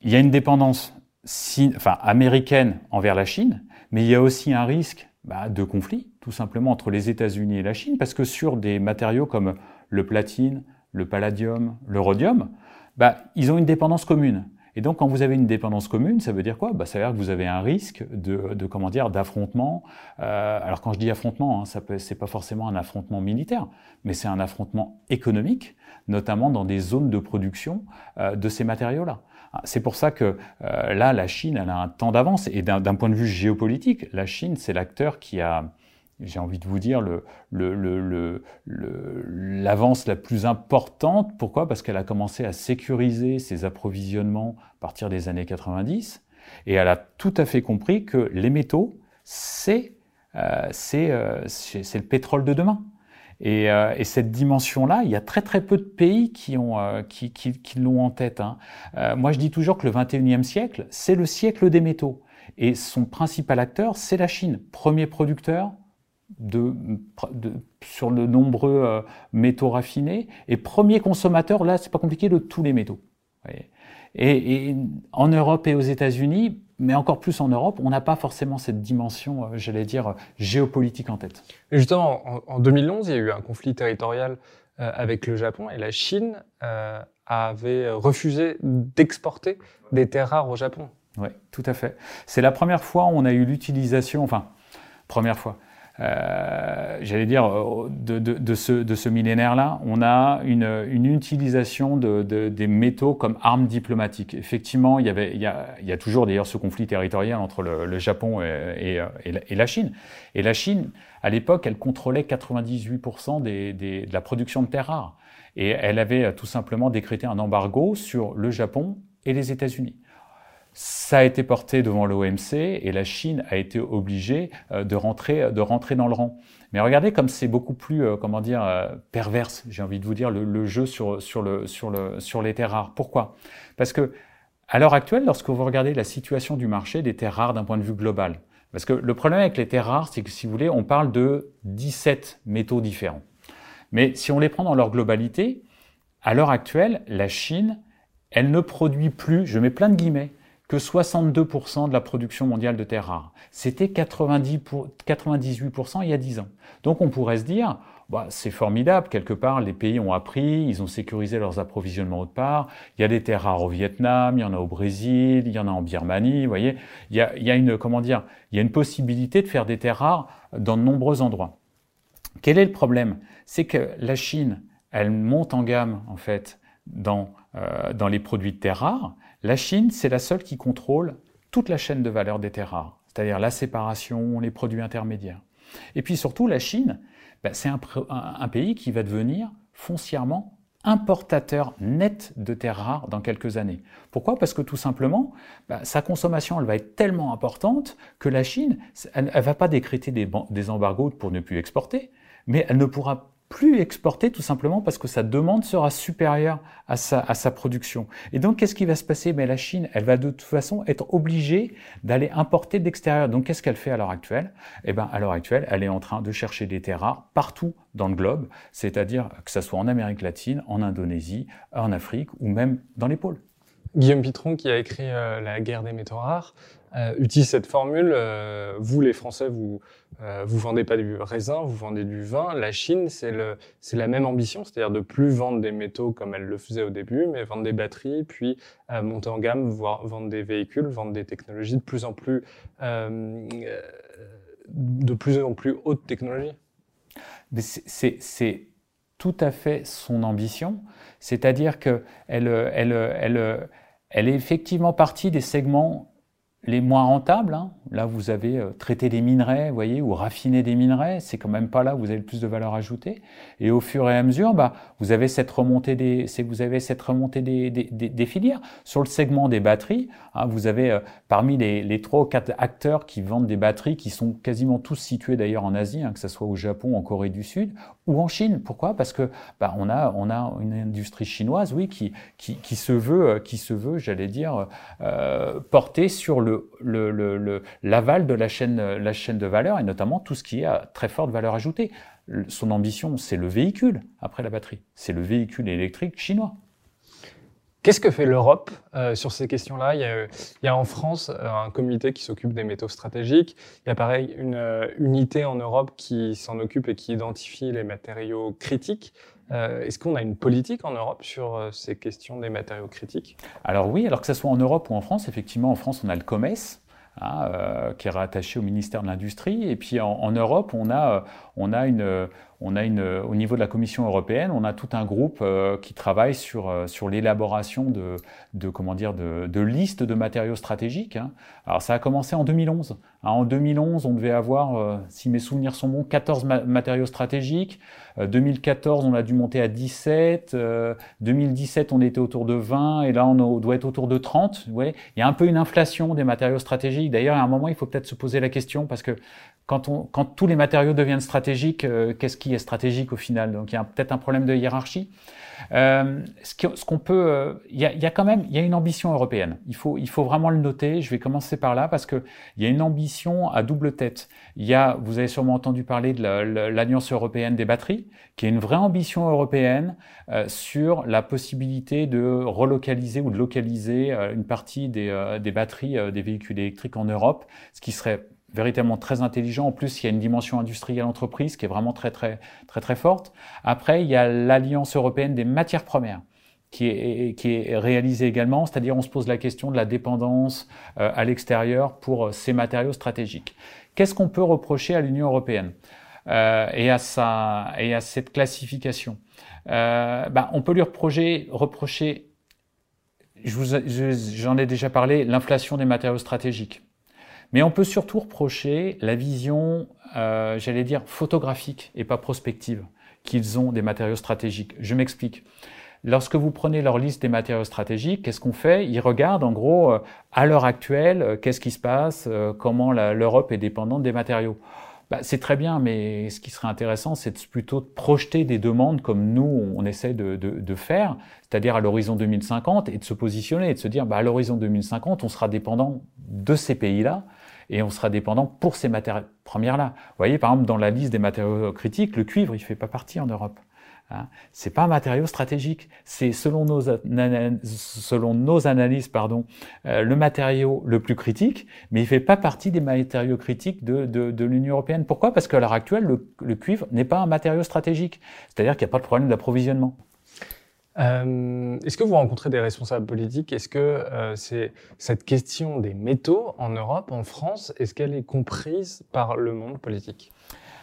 il y a une dépendance enfin, américaine envers la Chine, mais il y a aussi un risque bah, de conflit, tout simplement, entre les États-Unis et la Chine, parce que sur des matériaux comme le platine, le palladium, le rhodium, bah, ils ont une dépendance commune. Et donc, quand vous avez une dépendance commune, ça veut dire quoi? Bah, Ça veut dire que vous avez un risque de, de comment dire, d'affrontement. Euh, alors, quand je dis affrontement, hein, ça c'est pas forcément un affrontement militaire, mais c'est un affrontement économique, notamment dans des zones de production euh, de ces matériaux-là. C'est pour ça que euh, là, la Chine, elle a un temps d'avance. Et d'un point de vue géopolitique, la Chine, c'est l'acteur qui a, j'ai envie de vous dire, l'avance la plus importante. Pourquoi? Parce qu'elle a commencé à sécuriser ses approvisionnements à partir des années 90. Et elle a tout à fait compris que les métaux, c'est euh, euh, le pétrole de demain. Et, euh, et cette dimension-là, il y a très très peu de pays qui ont euh, qui, qui, qui l'ont en tête. Hein. Euh, moi, je dis toujours que le 21e siècle, c'est le siècle des métaux. Et son principal acteur, c'est la Chine, premier producteur de, de, sur le nombreux euh, métaux raffinés et premier consommateur, là, c'est pas compliqué, de tous les métaux. Et, et, en Europe et aux États-Unis, mais encore plus en Europe, on n'a pas forcément cette dimension, euh, j'allais dire, géopolitique en tête. Et justement, en, 2011, il y a eu un conflit territorial avec le Japon et la Chine avait refusé d'exporter des terres rares au Japon. Oui, tout à fait. C'est la première fois où on a eu l'utilisation, enfin, première fois, euh, j'allais dire, euh, de, de, ce, de ce millénaire-là, on a une, une utilisation de, des métaux comme armes diplomatiques. Effectivement, il y, avait, il y, a, il y a toujours d'ailleurs ce conflit territorial entre le, le Japon et, et, et, la, Chine. Et la Chine, à l'époque, elle contrôlait 98% des, des, de la production de terres rares. Et elle avait tout simplement décrété un embargo sur le Japon et les États-Unis. Ça a été porté devant l'OMC et la Chine a été obligée euh, de rentrer, de rentrer dans le rang. Mais regardez comme c'est beaucoup plus, euh, comment dire, euh, perverse, j'ai envie de vous dire, le, jeu sur, sur, le, sur, le, sur les terres rares. Pourquoi? Parce que à l'heure actuelle, lorsque vous regardez la situation du marché des terres rares d'un point de vue global, parce que le problème avec les terres rares, c'est que si vous voulez, on parle de 17 métaux différents. Mais si on les prend dans leur globalité, à l'heure actuelle, la Chine, elle ne produit plus, je mets plein de guillemets, que 62% de la production mondiale de terres rares. C'était 98% il y a 10 ans. Donc on pourrait se dire, bah, c'est formidable, quelque part les pays ont appris, ils ont sécurisé leurs approvisionnements autre part, il y a des terres rares au Vietnam, il y en a au Brésil, il y en a en Birmanie, vous voyez, il y a, il y a une, comment dire, il y a une possibilité de faire des terres rares dans de nombreux endroits. Quel est le problème? C'est que la Chine, elle monte en gamme en fait dans, euh, dans les produits de terres rares, la Chine, c'est la seule qui contrôle toute la chaîne de valeur des terres rares, c'est-à-dire la séparation, les produits intermédiaires. Et puis surtout, la Chine, ben, c'est un, pays qui va devenir foncièrement importateur net de terres rares dans quelques années. Pourquoi? Parce que tout simplement, ben, sa consommation va être tellement importante que la Chine, elle ne va pas décréter des, des embargos pour ne plus exporter, mais elle ne pourra plus exporter tout simplement parce que sa demande sera supérieure à sa, production. Et donc, qu'est-ce qui va se passer? Mais La Chine, elle va de toute façon être obligée d'aller importer de l'extérieur. Donc, qu'est-ce qu'elle fait à l'heure actuelle? Eh bien, à l'heure actuelle, elle est en train de chercher des terres rares partout dans le globe, c'est-à-dire que ce soit en Amérique latine, en Indonésie, en Afrique ou même dans les pôles. Guillaume Pitron, qui a écrit euh, La guerre des métaux rares, euh, utilise cette formule. Euh, vous, les Français, vous euh, vendez pas du raisin, vous vendez du vin. La Chine, c'est la même ambition, c'est-à-dire de plus vendre des métaux comme elle le faisait au début, mais vendre des batteries, puis monter en gamme, voire vendre des véhicules, vendre des technologies de plus en plus, de plus en plus haute technologie. C'est tout à fait son ambition, c'est-à-dire qu'elle elle, elle, elle est effectivement partie des segments les moins rentables, hein. là vous avez euh, traité des minerais, voyez, ou raffiné des minerais, c'est quand même pas là où vous avez le plus de valeur ajoutée. Et au fur et à mesure, bah, vous avez cette remontée des, vous avez cette remontée des, des, des, filières. Sur le segment des batteries, hein, vous avez euh, parmi les, trois ou quatre acteurs qui vendent des batteries, qui sont quasiment tous situés d'ailleurs en Asie, hein, que ce soit au Japon, en Corée du Sud ou en Chine. Pourquoi? Parce que bah, on a on a une industrie chinoise, oui, qui qui, qui se veut, euh, qui se veut, j'allais dire, euh, porter sur le le, l'aval de la chaîne, la chaîne de valeur et notamment tout ce qui est à très forte valeur ajoutée. Son ambition, c'est le véhicule après la batterie. C'est le véhicule électrique chinois. Qu'est-ce que fait l'Europe euh, sur ces questions-là? Il, y a en France euh, un comité qui s'occupe des métaux stratégiques. Il y a pareil une euh, unité en Europe qui s'en occupe et qui identifie les matériaux critiques. Est-ce qu'on a une politique en Europe sur ces questions des matériaux critiques? Alors oui, alors que ce soit en Europe ou en France, effectivement, en France, on a le COMES, hein, qui est rattaché au ministère de l'Industrie. Et puis en, Europe, on a, on a une, on a une, au niveau de la Commission européenne, on a tout un groupe euh, qui travaille sur, euh, sur l'élaboration de, de, comment dire, de, de listes de matériaux stratégiques. Hein. Alors ça a commencé en 2011. Hein, en 2011, on devait avoir, euh, si mes souvenirs sont bons, 14 matériaux stratégiques. 2014, on a dû monter à 17. 2017, on était autour de 20. Et là, on doit être autour de 30. Ouais. Il y a un peu une inflation des matériaux stratégiques. D'ailleurs, à un moment, il faut peut-être se poser la question parce que quand, on, quand tous les matériaux deviennent stratégiques, qu'est-ce qui est stratégique au final? Donc il y a peut-être un problème de hiérarchie. Euh, ce qu'on peut, euh, il y, a, y, a, quand même, il y a une ambition européenne. Il faut, il faut vraiment le noter. Je vais commencer par là parce que il y a une ambition à double tête. Il y a, vous avez sûrement entendu parler de l'Alliance européenne des batteries, qui est une vraie ambition européenne euh, sur la possibilité de relocaliser ou de localiser une partie des, des batteries des véhicules électriques en Europe, ce qui serait véritablement très intelligent. En plus, il y a une dimension industrielle entreprise qui est vraiment très très très très forte. Après, il y a l'Alliance européenne des matières premières qui est, qui est réalisée également, c'est-à-dire on se pose la question de la dépendance euh, à l'extérieur pour euh, ces matériaux stratégiques. Qu'est-ce qu'on peut reprocher à l'Union européenne euh, et, à sa, et à cette classification euh, bah, On peut lui reprocher, reprocher j'en ai déjà parlé, l'inflation des matériaux stratégiques. Mais on peut surtout reprocher la vision, euh, j'allais dire, photographique et pas prospective qu'ils ont des matériaux stratégiques. Je m'explique. Lorsque vous prenez leur liste des matériaux stratégiques, qu'est-ce qu'on fait? Ils regardent en gros, euh, à l'heure actuelle, euh, qu'est-ce qui se passe, comment l'Europe est dépendante des matériaux. Bah, c'est très bien, mais ce qui serait intéressant, c'est plutôt de projeter des demandes comme nous, on essaie de, faire, c'est-à-dire à, l'horizon 2050, et de se positionner, et de se dire, bah, à l'horizon 2050, on sera dépendant de ces pays-là, et on sera dépendant pour ces matières premières-là. Vous voyez, par exemple, dans la liste des matériaux critiques, le cuivre, il fait pas partie en Europe. Hein. C'est pas un matériau stratégique. C'est selon nos, analyses, pardon, euh, le matériau le plus critique, mais il fait pas partie des matériaux critiques de, l'Union européenne. Pourquoi? Parce qu'à l'heure actuelle, le, le cuivre n'est pas un matériau stratégique. C'est-à-dire qu'il n'y a pas de problème d'approvisionnement. Euh, est-ce que vous rencontrez des responsables politiques? Est-ce que euh, c'est cette question des métaux en Europe, en France, est-ce qu'elle est comprise par le monde politique?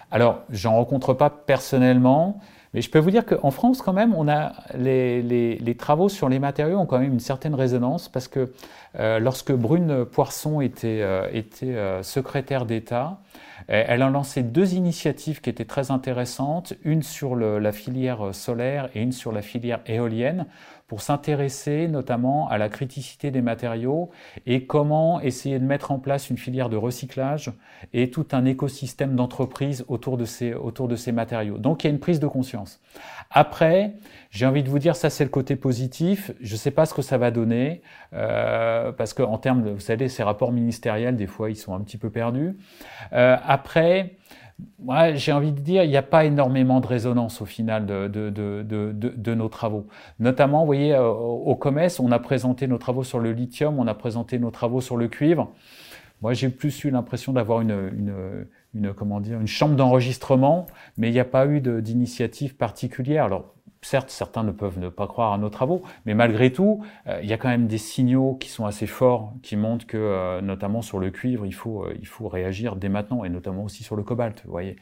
Alors, j'en rencontre pas personnellement, mais je peux vous dire qu'en France, quand même, on a les, les, les, travaux sur les matériaux ont quand même une certaine résonance parce que euh, lorsque Brune Poisson était, euh, était euh, secrétaire d'État, elle a lancé deux initiatives qui étaient très intéressantes, une sur la filière solaire et une sur la filière éolienne, pour s'intéresser notamment à la criticité des matériaux et comment essayer de mettre en place une filière de recyclage et tout un écosystème d'entreprise autour de ces autour de ces matériaux. Donc il y a une prise de conscience. Après, j'ai envie de vous dire, ça c'est le côté positif. Je ne sais pas ce que ça va donner euh, parce que en termes, de, vous savez, ces rapports ministériels, des fois, ils sont un petit peu perdus. Euh, après, moi, j'ai envie de dire, il n'y a pas énormément de résonance au final de, de, de, de nos travaux. Notamment, vous voyez, euh, au COMES, on a présenté nos travaux sur le lithium, on a présenté nos travaux sur le cuivre. Moi, j'ai plus eu l'impression d'avoir une, une, une, comment dire, une chambre d'enregistrement, mais il n'y a pas eu d'initiative particulière. Alors, certes, certains ne peuvent ne pas croire à nos travaux, mais malgré tout, euh, il y a quand même des signaux qui sont assez forts, qui montrent que, euh, notamment sur le cuivre, il faut, euh, il faut réagir dès maintenant, et notamment aussi sur le cobalt, vous voyez.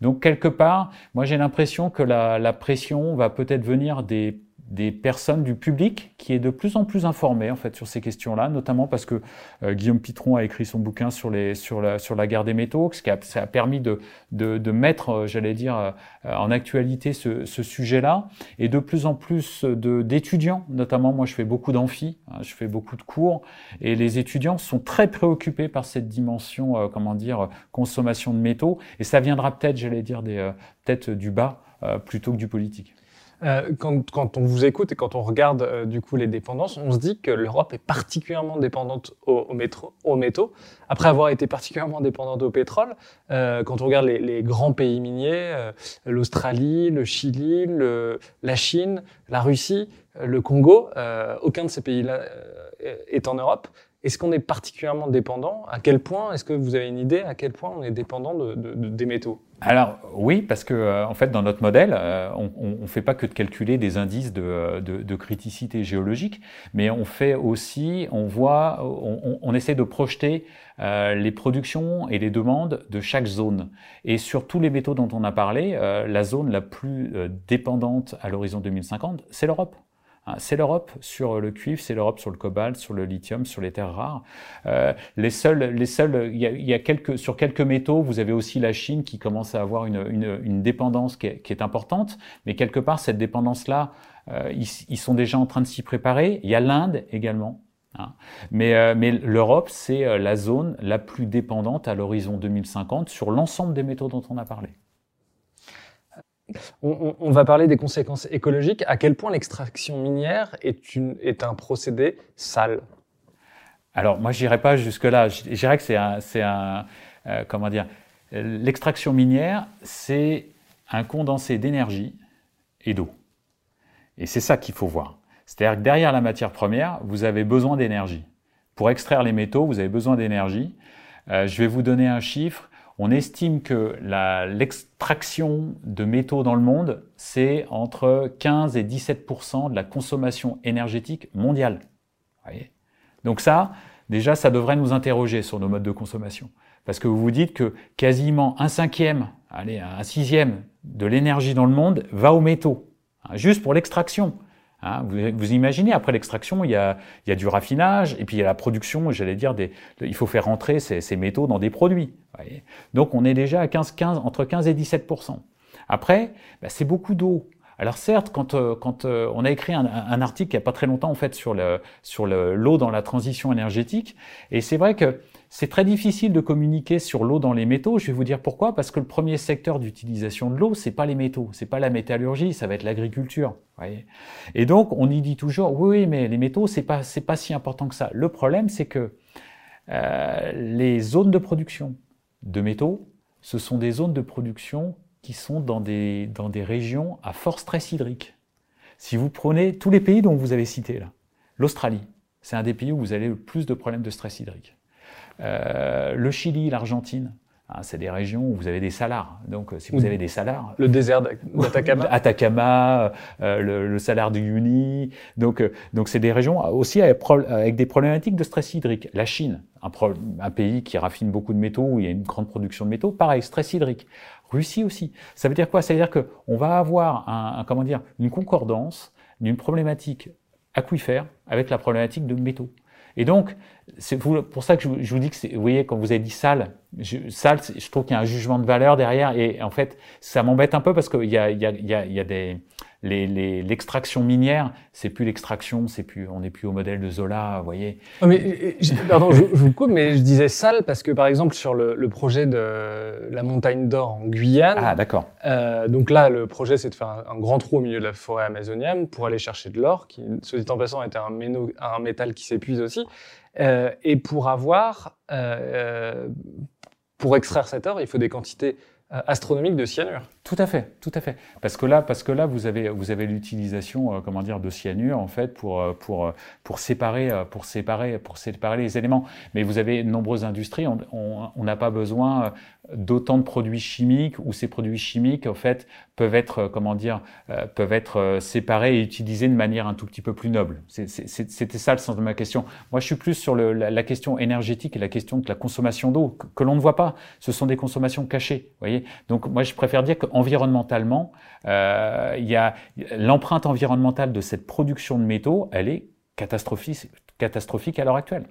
Donc, quelque part, moi j'ai l'impression que la, la pression va peut-être venir des des personnes, du public, qui est de plus en plus informé en fait sur ces questions-là, notamment parce que euh, Guillaume Pitron a écrit son bouquin sur, les, sur, la, sur la guerre des métaux, ce qui a, ça a permis de, de, de mettre, euh, j'allais dire, euh, en actualité ce, ce sujet-là, et de plus en plus d'étudiants, notamment moi je fais beaucoup d'amphi, hein, je fais beaucoup de cours, et les étudiants sont très préoccupés par cette dimension, comment dire, consommation de métaux, et ça viendra peut-être, j'allais dire, des peut-être du bas plutôt que du politique. Euh, quand, quand, on vous écoute et quand on regarde euh, du coup les dépendances, on se dit que l'Europe est particulièrement dépendante au, au métro, aux métaux, après avoir été particulièrement dépendante au pétrole. Euh, quand on regarde les, les grands pays miniers, euh, l'Australie, le Chili, le, la Chine, la Russie, le Congo, euh, aucun de ces pays-là est en Europe. Est-ce qu'on est particulièrement dépendant? À quel point? Est-ce que vous avez une idée à quel point on est dépendant de, de, de, des métaux? Alors oui, parce que euh, en fait dans notre modèle, euh, on ne fait pas que de calculer des indices de, de, criticité géologique, mais on fait aussi, on voit, on, essaie de projeter euh, les productions et les demandes de chaque zone. Et sur tous les métaux dont on a parlé, euh, la zone la plus euh, dépendante à l'horizon 2050, c'est l'Europe. Hein, c'est l'Europe sur le cuivre, c'est l'Europe sur le cobalt, sur le lithium, sur les terres rares. Euh, les seuls, les seuls, il y a, y a quelques, sur quelques métaux, vous avez aussi la Chine qui commence à avoir une, une, une dépendance qui est, qui est, importante, mais quelque part cette dépendance-là, euh, ils, ils, sont déjà en train de s'y préparer. Il y a l'Inde également. Hein. Mais, euh, mais l'Europe, c'est euh, la zone la plus dépendante à l'horizon 2050 sur l'ensemble des métaux dont on a parlé. On, va parler des conséquences écologiques. À quel point l'extraction minière est, un procédé sale? Alors, moi, je n'irai pas jusque-là. Je dirais que c'est un. euh, comment dire L'extraction minière, c'est un condensé d'énergie et d'eau. Et c'est ça qu'il faut voir. C'est-à-dire que derrière la matière première, vous avez besoin d'énergie. Pour extraire les métaux, vous avez besoin d'énergie. je vais vous donner un chiffre. On estime que l'extraction de métaux dans le monde, c'est entre 15 et 17% de la consommation énergétique mondiale. Donc ça, déjà, ça devrait nous interroger sur nos modes de consommation. Parce que vous vous dites que quasiment un cinquième, allez, un sixième de l'énergie dans le monde va aux métaux, hein, juste pour l'extraction. Hein, vous, imaginez, après l'extraction, il y, a, du raffinage, et puis il y a la production, j'allais dire, des, il faut faire rentrer ces, métaux dans des produits. Donc on est déjà à 15, 15, entre 15 et 17% Après, bah, c'est beaucoup d'eau. Alors certes, quand, euh, quand euh, on a écrit un, article il n'y a pas très longtemps en fait sur le sur l'eau dans la transition énergétique, et c'est vrai que c'est très difficile de communiquer sur l'eau dans les métaux. Je vais vous dire pourquoi. Parce que le premier secteur d'utilisation de l'eau, c'est pas les métaux, c'est pas la métallurgie, ça va être l'agriculture. Et donc on y dit toujours oui, mais les métaux c'est pas c'est pas si important que ça. Le problème c'est que euh, les zones de production de métaux, ce sont des zones de production qui sont dans des, dans des régions à fort stress hydrique. Si vous prenez tous les pays dont vous avez cité là, l'Australie, c'est un des pays où vous avez le plus de problèmes de stress hydrique. Euh, le Chili, l'Argentine, hein, c'est des régions où vous avez des salars. Donc, si vous avez des salars, le désert d'Atacama, Atacama, euh, le, le, salar du Yuni. Donc, euh, donc c'est des régions aussi avec, avec, des problématiques de stress hydrique. La Chine, un, un, pays qui raffine beaucoup de métaux, où il y a une grande production de métaux, pareil, stress hydrique. Russie aussi. Ça veut dire quoi? Ça veut dire que on va avoir un, comment dire, une concordance d'une problématique aquifère avec la problématique de métaux. Et donc, c'est pour ça que je, vous dis que, vous voyez, quand vous avez dit sale, je, sale, je trouve qu'il y a un jugement de valeur derrière, et en fait, ça m'embête un peu parce qu'il y a, y, a, y, y a des, l'extraction les, minière, c'est plus l'extraction, c'est plus, on n'est plus au modèle de Zola, vous voyez. Oh, mais, pardon, je, vous coupe, mais je disais sale parce que par exemple sur le, le projet de la montagne d'or en Guyane. Ah d'accord. Euh, donc là, le projet c'est de faire un, grand trou au milieu de la forêt amazonienne pour aller chercher de l'or, qui, soit dit en passant, était un, méno, un métal qui s'épuise aussi, euh, et pour avoir, euh, pour extraire cet or, il faut des quantités euh, astronomiques de cyanure. Tout à fait, tout à fait. Parce que là, parce que là, vous avez, vous avez l'utilisation, euh, comment dire, de cyanure en fait pour euh, pour pour séparer, pour séparer, pour séparer les éléments. Mais vous avez de nombreuses industries, on n'a pas besoin d'autant de produits chimiques où ces produits chimiques en fait peuvent être, comment dire, peuvent être séparés et utilisés de manière un tout petit peu plus noble. C'était ça le sens de ma question. Moi, je suis plus sur la, question énergétique et la question de la consommation d'eau que, l'on ne voit pas. Ce sont des consommations cachées, voyez. Donc moi, je préfère dire que environnementalement, euh, il y a l'empreinte environnementale de cette production de métaux, elle est catastrophique, catastrophique à l'heure actuelle.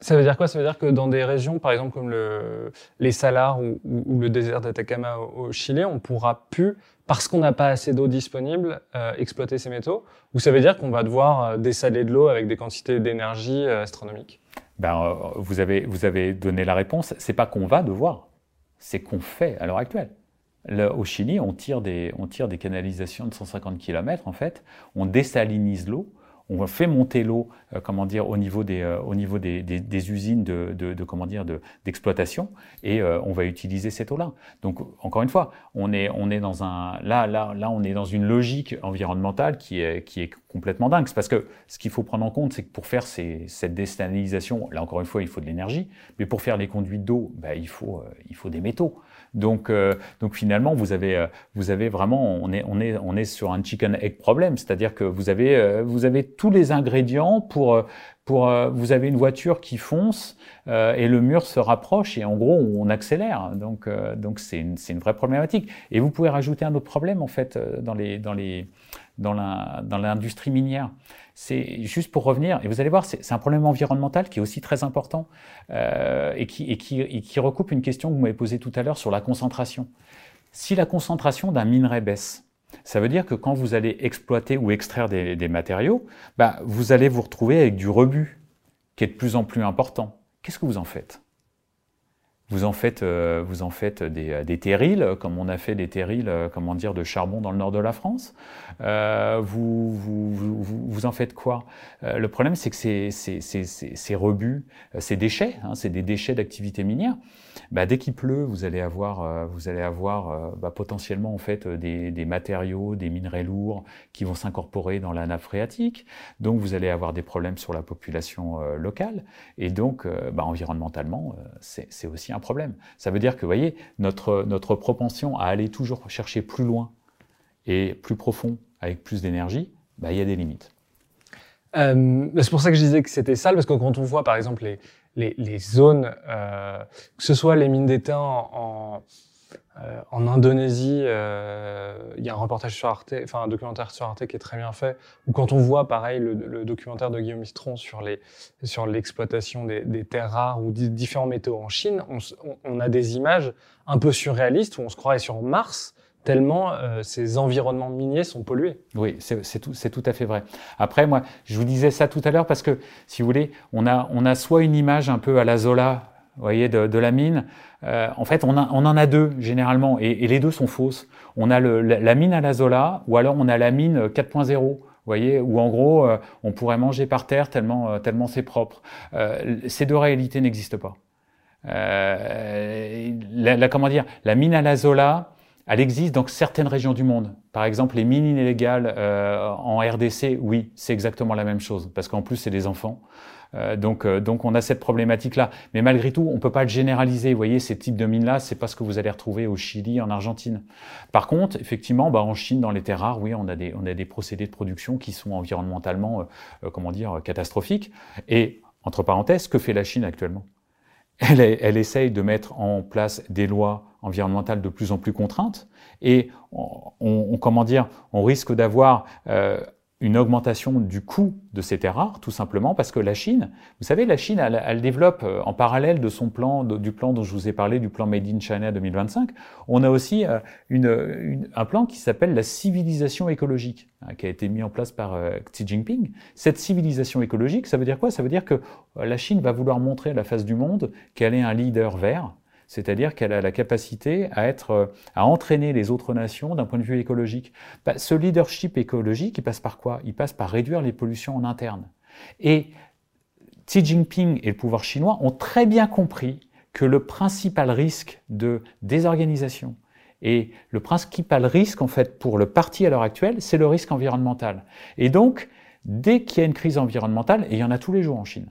Ça veut dire quoi? Ça veut dire que dans des régions, par exemple comme le, les Salars ou, le désert d'Atacama au, Chili, on pourra plus, parce qu'on n'a pas assez d'eau disponible, euh, exploiter ces métaux Ou ça veut dire qu'on va devoir euh, dessaler de l'eau avec des quantités d'énergie astronomiques? Ben, vous, avez, vous avez donné la réponse. C'est pas qu'on va devoir, c'est qu'on fait à l'heure actuelle. au Chili, on tire, des, on tire des canalisations de 150 km, en fait, on désalinise l'eau, on fait monter l'eau, euh, comment dire, au niveau des, euh, au niveau des, des, usines de, de, de, comment dire, d'exploitation, et euh, on va utiliser cette eau-là. Donc, encore une fois, on est, on est dans un, là, là, là, on est dans une logique environnementale qui est, qui est complètement dingue. Parce que ce qu'il faut prendre en compte, c'est que pour faire ces, cette désalination, là encore une fois, il faut de l'énergie, mais pour faire les conduites d'eau, bah, il faut, il faut des métaux. Donc, euh, donc finalement, vous avez, euh, vous avez vraiment, on est, on est, on est sur un chicken egg problème, c'est-à-dire que vous avez, euh, vous avez tous les ingrédients pour, pour, vous avez une voiture qui fonce et le mur se rapproche et en gros on accélère. Donc, donc c'est une, c'est une vraie problématique. Et vous pouvez rajouter un autre problème en fait dans les, dans les, dans l'industrie minière. C'est juste pour revenir, et vous allez voir, c'est un problème environnemental qui est aussi très important euh, et, qui, et, qui, et, qui, recoupe une question que vous m'avez posée tout à l'heure sur la concentration. Si la concentration d'un minerai baisse, ça veut dire que quand vous allez exploiter ou extraire des, des matériaux, bah, vous allez vous retrouver avec du rebut qui est de plus en plus important. Qu'est-ce que vous en faites? Vous en faites, euh, vous en faites des, des, terrils, comme on a fait des terrils, euh, comment dire, de charbon dans le nord de la France. Euh, vous, vous, vous, vous, en faites quoi? Euh, Le problème, c'est que ces, ces, ces, ces, rebuts, ces déchets, hein, c'est des déchets d'activité minière. Bah, dès qu'il pleut, vous allez avoir, vous allez avoir bah, potentiellement en fait des, des, matériaux, des minerais lourds qui vont s'incorporer dans la nappe phréatique. Donc, vous allez avoir des problèmes sur la population locale. Et donc, bah, environnementalement, c'est aussi un problème. Ça veut dire que, voyez, notre, notre propension à aller toujours chercher plus loin et plus profond avec plus d'énergie, bah, il y a des limites. Euh, c'est pour ça que je disais que c'était sale, parce que quand on voit par exemple les, les, les zones, euh, que ce soit les mines d'étain en, euh, en Indonésie, euh, il y a un reportage sur Arte, enfin un documentaire sur Arte qui est très bien fait. Ou quand on voit, pareil, le, le documentaire de Guillaume Mistron sur les sur l'exploitation des, des, terres rares ou différents métaux en Chine, on, on, a des images un peu surréalistes où on se croirait sur Mars tellement euh, ces environnements miniers sont pollués. Oui, c'est tout, à fait vrai. Après, moi, je vous disais ça tout à l'heure parce que, si vous voulez, on a, soit une image un peu à la Zola, vous voyez, de, la mine, euh, en fait, on, en a deux généralement, et, les deux sont fausses. On a la, mine à la Zola, ou alors on a la mine 4.0. Vous voyez, où en gros, euh, on pourrait manger par terre tellement, euh, c'est propre. ces deux réalités n'existent pas. La, comment dire, la mine à la Zola, elle existe dans certaines régions du monde. Par exemple, les mines illégales en RDC, oui, c'est exactement la même chose, parce qu'en plus, c'est des enfants. Euh, donc, euh, donc on a cette problématique-là. Mais malgré tout, on ne peut pas le généraliser. Vous voyez, ces types de mines-là, c'est pas ce que vous allez retrouver au Chili, en Argentine. Par contre, effectivement, bah, en Chine, dans les terres rares, oui, on a des, on a des procédés de production qui sont environnementalement, euh, comment dire, catastrophiques. Et entre parenthèses, que fait la Chine actuellement? Elle, elle, essaye de mettre en place des lois environnementales de plus en plus contraintes et on, on comment dire, on risque d'avoir euh, une augmentation du coût de ces terres rares, tout simplement parce que la Chine, vous savez, la Chine, elle, elle développe euh, en parallèle de son plan, du plan dont je vous ai parlé, du plan Made in China 2025, on a aussi euh, une, une, un plan qui s'appelle la civilisation écologique, hein, qui a été mis en place par euh, Xi Jinping. Cette civilisation écologique, ça veut dire quoi? Ça veut dire que la Chine va vouloir montrer à la face du monde qu'elle est un leader vert, c'est-à-dire qu'elle a la capacité à être, euh, à entraîner les autres nations d'un point de vue écologique. Bah, ce leadership écologique, il passe par quoi? Il passe par réduire les pollutions en interne. Et Xi Jinping et le pouvoir chinois ont très bien compris que le principal risque de désorganisation et le principal risque en fait pour le parti à l'heure actuelle, c'est le risque environnemental. Et donc, dès qu'il y a une crise environnementale, et il y en a tous les jours en Chine,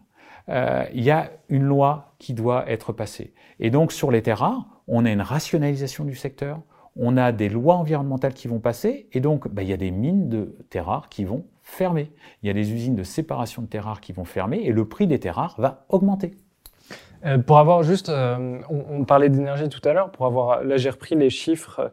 euh, il y a une loi qui doit être passée. Et donc sur les terres rares, on a une rationalisation du secteur, on a des lois environnementales qui vont passer, et donc bah, il y a des mines de terres rares qui vont fermer. Il y a des usines de séparation de terres rares qui vont fermer, et le prix des terres rares va augmenter. Euh, pour avoir juste, euh, on, parlait d'énergie tout à l'heure, pour avoir, là j'ai repris les chiffres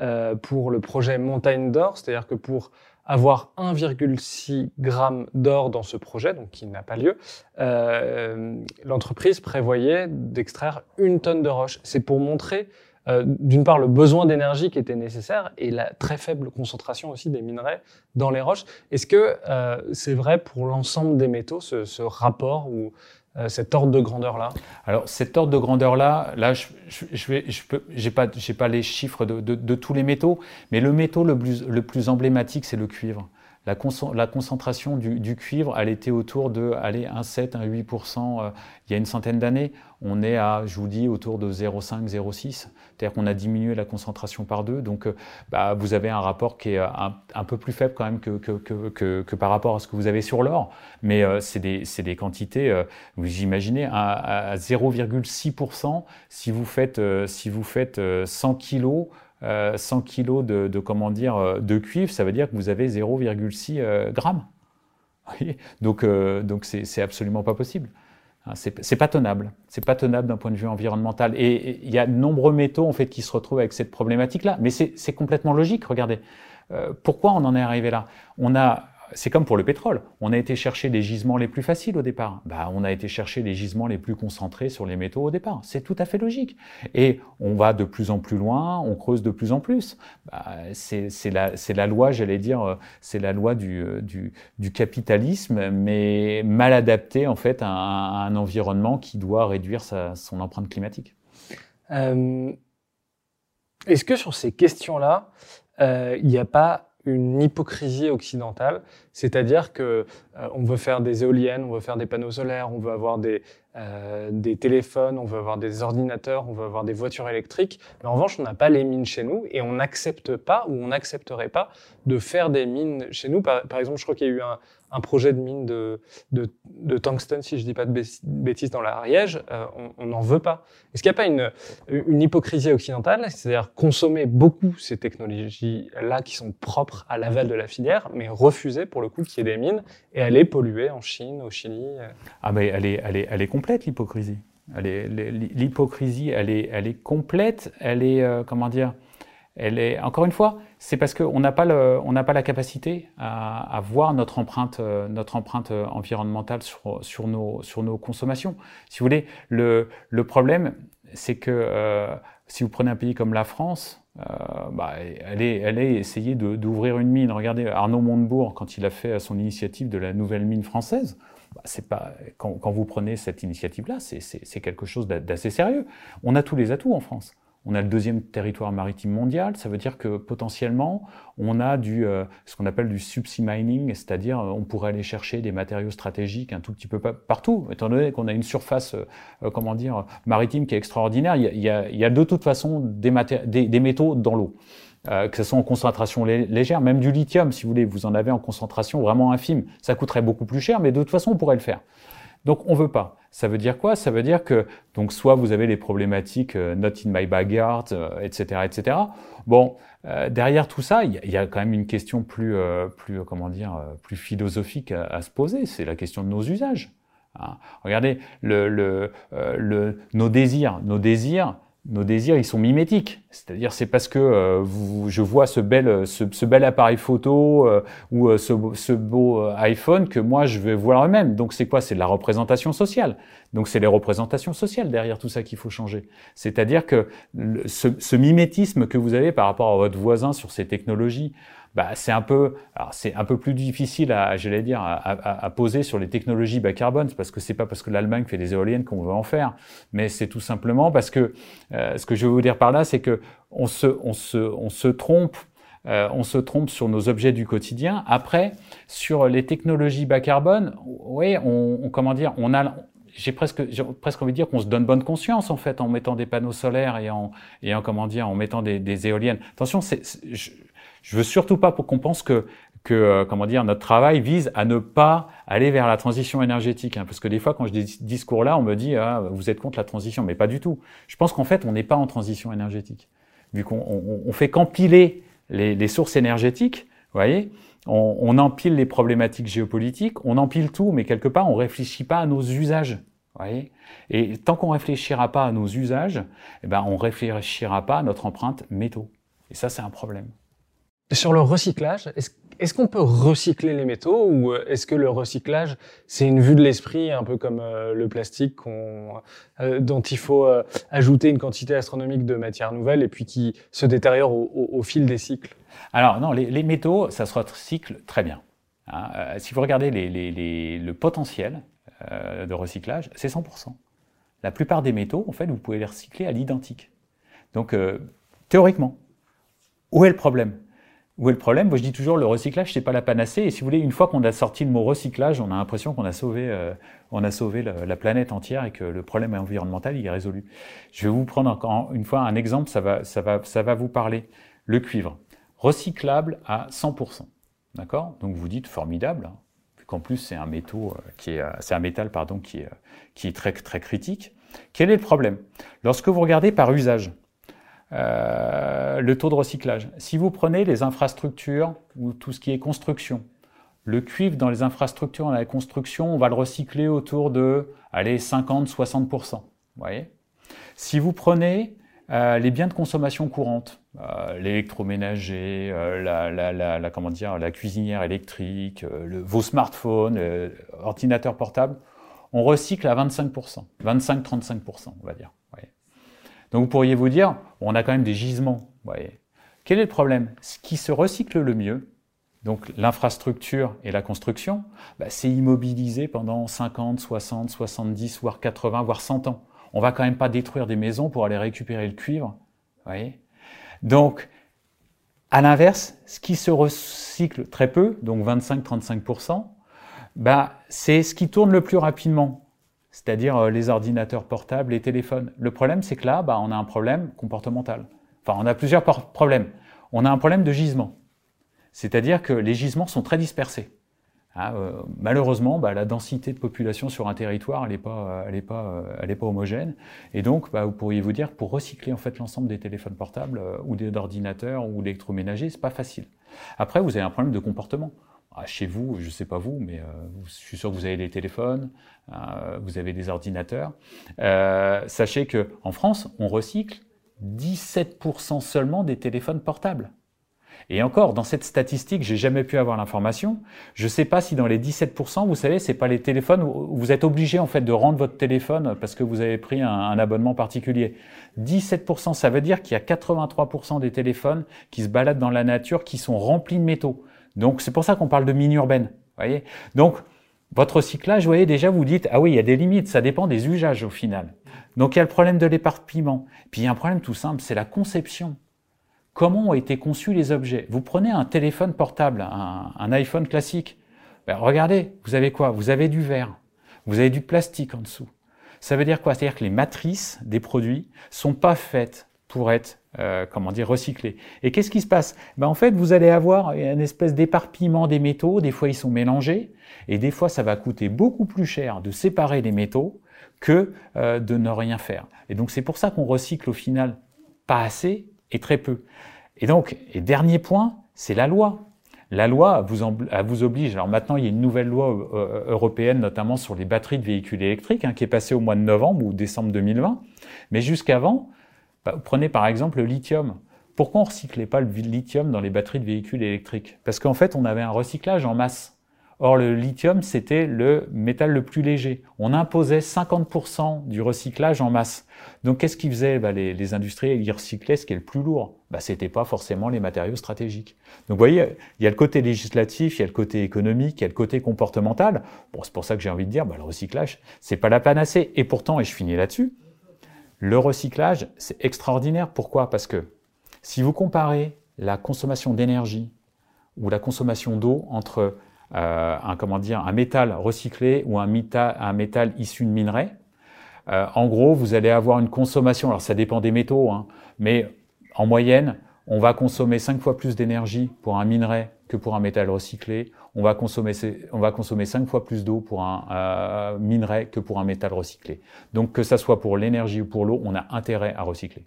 euh, pour le projet Montagne d'Or, c'est-à-dire que pour avoir 1,6 g d'or dans ce projet, donc qui n'a pas lieu, euh, l'entreprise prévoyait d'extraire une tonne de roche. C'est pour montrer euh, d'une part le besoin d'énergie qui était nécessaire et la très faible concentration aussi des minerais dans les roches. Est-ce que euh, c'est vrai pour l'ensemble des métaux, ce, ce rapport euh, cet ordre de grandeur là Alors cet ordre de grandeur là, je, je, je je j'ai pas, pas les chiffres de, de, de, tous les métaux, mais le métaux le plus, le plus emblématique c'est le cuivre. La, concentration du, cuivre, elle était autour de allez, 1,7%, 1,8% euh, il y a une centaine d'années. On est à, je vous dis, autour de 0,5%, 0,6. C'est-à-dire qu'on a diminué la concentration par deux. Donc, euh, bah, vous avez un rapport qui est un, un, peu plus faible quand même que, que, que, que, par rapport à ce que vous avez sur l'or. Mais euh, c'est des, des, quantités, euh, vous imaginez, à, à 0,6%, si vous faites, euh, si vous faites 100 kilos, 100 kilos de, de, comment dire, de cuivre, ça veut dire que vous avez 0,6 grammes. donc, donc c'est absolument pas possible. Hein, c'est pas tenable. C'est pas tenable d'un point de vue environnemental. Et il y a de nombreux métaux en fait qui se retrouvent avec cette problématique-là. Mais c'est complètement logique. Regardez, euh, pourquoi on en est arrivé là? On a c'est comme pour le pétrole. On a été chercher les gisements les plus faciles au départ. Bah, on a été chercher les gisements les plus concentrés sur les métaux au départ. C'est tout à fait logique. Et on va de plus en plus loin, on creuse de plus en plus. Bah, c'est la, loi, j'allais dire, euh, c'est la loi du, euh, du, capitalisme, mais mal adaptée en fait à un, environnement qui doit réduire son empreinte climatique. Est-ce que sur ces questions-là, il n'y a pas une hypocrisie occidentale, c'est-à-dire que euh, on veut faire des éoliennes, on veut faire des panneaux solaires, on veut avoir des, euh, des téléphones, on veut avoir des ordinateurs, on veut avoir des voitures électriques, mais en revanche, on n'a pas les mines chez nous et on n'accepte pas ou on n'accepterait pas de faire des mines chez nous. Par, par exemple, je crois qu'il y a eu un, un projet de mine de, de, tungstène, si je dis pas de bêtises, dans l'Ariège, euh, on n'en veut pas. Est-ce qu'il n'y a pas une, une hypocrisie occidentale, c'est-à-dire consommer beaucoup ces technologies-là qui sont propres à l'aval de la filière, mais refuser pour le coup qu'il y ait des mines et aller polluer en Chine, au Chili euh Ah mais elle est, elle est, elle est complète l'hypocrisie. L'hypocrisie, elle est, elle est complète, elle est, euh, comment dire, elle est, encore une fois, c'est parce qu'on n'a pas, la capacité à, voir notre empreinte, euh, notre empreinte euh, environnementale sur, nos, consommations. Si vous voulez, le, problème, c'est que euh, si vous prenez un pays comme la France, euh, bah, essayé d'ouvrir une mine. Regardez Arnaud Montebourg quand il a fait son initiative de la nouvelle mine française. Bah, c'est pas quand, vous prenez cette initiative-là, c'est quelque chose d'assez sérieux. On a tous les atouts en France on a le deuxième territoire maritime mondial. Ça veut dire que potentiellement, on a du, euh, ce qu'on appelle du subsea mining, c'est-à-dire euh, on pourrait aller chercher des matériaux stratégiques un tout petit peu partout, étant donné qu'on a une surface, euh, comment dire, maritime qui est extraordinaire. Il y a, il y a, de toute façon des, des, des métaux dans l'eau. que ce soit en concentration légère, même du lithium, si vous voulez, vous en avez en concentration vraiment infime. Ça coûterait beaucoup plus cher, mais de toute façon, on pourrait le faire. Donc on veut pas. Ça veut dire quoi? Ça veut dire que donc soit vous avez les problématiques euh, not in my backyard, etc., euh, etc. Bon, euh, derrière tout ça, il y, a quand même une question plus, plus comment dire, plus philosophique à, se poser. C'est la question de nos usages. Hein. Regardez le, le, le, nos désirs. Nos désirs, nos désirs, ils sont mimétiques. C'est-à-dire, c'est parce que euh, je vois ce bel, ce, bel appareil photo euh, ou euh, ce, beau iPhone que moi, je vais voir le même. Donc, c'est quoi? C'est de la représentation sociale. Donc, c'est les représentations sociales derrière tout ça qu'il faut changer. C'est-à-dire que ce mimétisme que vous avez par rapport à votre voisin sur ces technologies, bah, c'est un peu, c'est un peu plus difficile à, j'allais dire, à, à, à, poser sur les technologies bas carbone, parce que c'est pas parce que l'Allemagne fait des éoliennes qu'on veut en faire, mais c'est tout simplement parce que euh, ce que je veux vous dire par là, c'est que on se, on se, on se trompe. Euh, on se trompe sur nos objets du quotidien. Après, sur les technologies bas carbone, oui, on, on comment dire, on a, j'ai presque, presque envie de dire qu'on se donne bonne conscience en fait en mettant des panneaux solaires et en, et en comment dire, en mettant des, des éoliennes. Attention, c'est, je veux surtout pas qu'on pense que que euh, comment dire notre travail vise à ne pas aller vers la transition énergétique hein, parce que des fois quand je dis ce discours là on me dit ah, vous êtes contre la transition mais pas du tout. Je pense qu'en fait on n'est pas en transition énergétique. Vu qu'on on, on fait qu'empiler les, les, sources énergétiques vous voyez on, on, empile les problématiques géopolitiques on empile tout mais quelque part on réfléchit pas à nos usages voyez. Et tant qu'on réfléchira pas à nos usages eh ben on réfléchira pas à notre empreinte métaux. Et ça c'est un problème sur le recyclage, est-ce qu'on peut recycler les métaux ou euh, est-ce que le recyclage, c'est une vue de l'esprit, un peu comme euh, le plastique euh, dont il faut ajouter une quantité astronomique de matière nouvelle et puis qui se détériore au, fil des cycles? Alors non, les, métaux, ça se recycle très bien. Hein. si vous regardez le potentiel de recyclage, c'est 100%. La plupart des métaux, en fait, vous pouvez les recycler à l'identique. Donc, théoriquement, où est le problème? Où est le problème? Moi, je dis toujours, le recyclage, c'est pas la panacée. Et si vous voulez, une fois qu'on a sorti le mot recyclage, on a l'impression qu'on a sauvé, euh, on a sauvé la, planète entière et que le problème environnemental, il est résolu. Je vais vous prendre encore une fois un exemple, ça va, ça va, ça va vous parler. Le cuivre, recyclable à 100%. D'accord? Donc vous dites formidable, hein, qu'en plus c'est un métaux euh, qui est, euh, c'est un métal pardon qui est, qui est très très critique. Quel est le problème? Lorsque vous regardez par usage, euh, le taux de recyclage. Si vous prenez les infrastructures ou tout ce qui est construction, le cuivre dans les infrastructures, dans la construction, on va le recycler autour de, allez, 50-60%. voyez? Si vous prenez euh, les biens de consommation courante, euh, l'électroménager, la, comment dire, la cuisinière électrique, le, vos smartphones, ordinateurs portables, on recycle à 25%, 25-35%, on va dire. Donc vous pourriez vous dire, on a quand même des gisements. Voyez. Quel est le problème? Ce qui se recycle le mieux, donc l'infrastructure et la construction, bah, c'est immobilisé pendant 50, 60, 70, voire 80, voire 100 ans. On va quand même pas détruire des maisons pour aller récupérer le cuivre. voyez Donc, à l'inverse, ce qui se recycle très peu, donc 25-35%, bah, c'est ce qui tourne le plus rapidement, c'est-à-dire euh, les ordinateurs portables, les téléphones. Le problème, c'est que là, bah, on a un problème comportemental. Enfin, on a plusieurs problèmes. On a un problème de gisement, c'est-à-dire que les gisements sont très dispersés. Ah, euh, malheureusement, bah, la densité de population sur un territoire, elle n'est euh, pas homogène. Et donc, bah, vous pourriez vous dire, pour recycler en fait l'ensemble des téléphones portables ou des ordinateurs ou d'électroménagers, c'est pas facile. Après, vous avez un problème de comportement. Chez vous, je sais pas vous, mais je suis sûr que vous avez des téléphones, vous avez des ordinateurs. sachez que en France, on recycle 17% seulement des téléphones portables. Et encore, dans cette statistique, j'ai jamais pu avoir l'information. Je ne sais pas si dans les 17%, vous savez, c'est pas les téléphones où vous êtes obligé en fait de rendre votre téléphone parce que vous avez pris un, abonnement particulier. 17%, ça veut dire qu'il y a 83% des téléphones qui se baladent dans la nature qui sont remplis de métaux. Donc c'est pour ça qu'on parle de mine urbaine. Voyez. Donc votre recyclage, vous voyez déjà, vous dites ah oui, il y a des limites. Ça dépend des usages au final. Donc il y a le problème de l'éparpillement. Puis il y a un problème tout simple, c'est la conception comment ont été conçus les objets? Vous prenez un téléphone portable, un, iPhone classique, ben, regardez, vous avez quoi? Vous avez du verre, vous avez du plastique en dessous. Ça veut dire quoi? C'est-à-dire que les matrices des produits sont pas faites pour être euh, comment dire recyclées. Et qu'est-ce qui se passe? Ben, En fait, vous allez avoir une espèce d'éparpillement des métaux. Des fois, ils sont mélangés, et des fois, ça va coûter beaucoup plus cher de séparer les métaux que euh, de ne rien faire. Et donc, c'est pour ça qu'on recycle au final pas assez et très peu. Et donc, et dernier point, c'est la loi. La loi vous, oblige. Alors maintenant, il y a une nouvelle loi euh, européenne, notamment sur les batteries de véhicules électriques, hein, qui est passée au mois de novembre ou décembre 2020. Mais jusqu'avant, bah, prenez par exemple le lithium. Pourquoi on recyclait pas le lithium dans les batteries de véhicules électriques? Parce qu'en fait, on avait un recyclage en masse. Or, le lithium, c'était le métal le plus léger. On imposait 50% du recyclage en masse. Donc, qu'est-ce qu'ils faisaient? Bah, les, les, industriels, ils recyclaient ce qui est le plus lourd. Bah, c'était pas forcément les matériaux stratégiques. Donc, vous voyez, il y a le côté législatif, il y a le côté économique, il y a le côté comportemental. Bon, c'est pour ça que j'ai envie de dire, bah, le recyclage, c'est pas la panacée. Et pourtant, et je finis là-dessus, le recyclage, c'est extraordinaire. Pourquoi? Parce que si vous comparez la consommation d'énergie ou la consommation d'eau entre euh, un, comment un métal recyclé ou un, métal, un métal issu de minerai. Euh, en gros, vous allez avoir une consommation, alors ça dépend des métaux, hein, mais en moyenne, on va consommer 5 fois plus d'énergie pour un minerai que pour un métal recyclé. On va consommer, on va consommer 5 fois plus d'eau pour un euh, minerai que pour un métal recyclé. Donc que ça soit pour l'énergie ou pour l'eau, on a intérêt à recycler.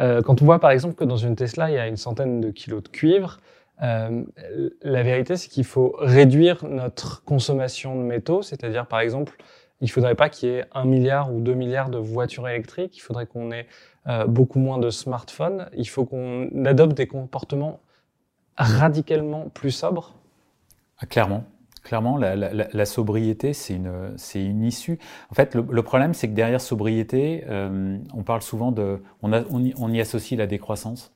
Euh, quand on voit par exemple que dans une Tesla, il y a une centaine de kilos de cuivre, euh, la vérité, c'est qu'il faut réduire notre consommation de métaux, c'est-à-dire, par exemple, il ne faudrait pas qu'il y ait un milliard ou deux milliards de voitures électriques, il faudrait qu'on ait euh, beaucoup moins de smartphones, il faut qu'on adopte des comportements radicalement plus sobres. Ah, clairement. Clairement, la, sobriété, c'est une, une issue. En fait, le, problème, c'est que derrière sobriété, euh, on parle souvent de, on, a, on, y, associe la décroissance.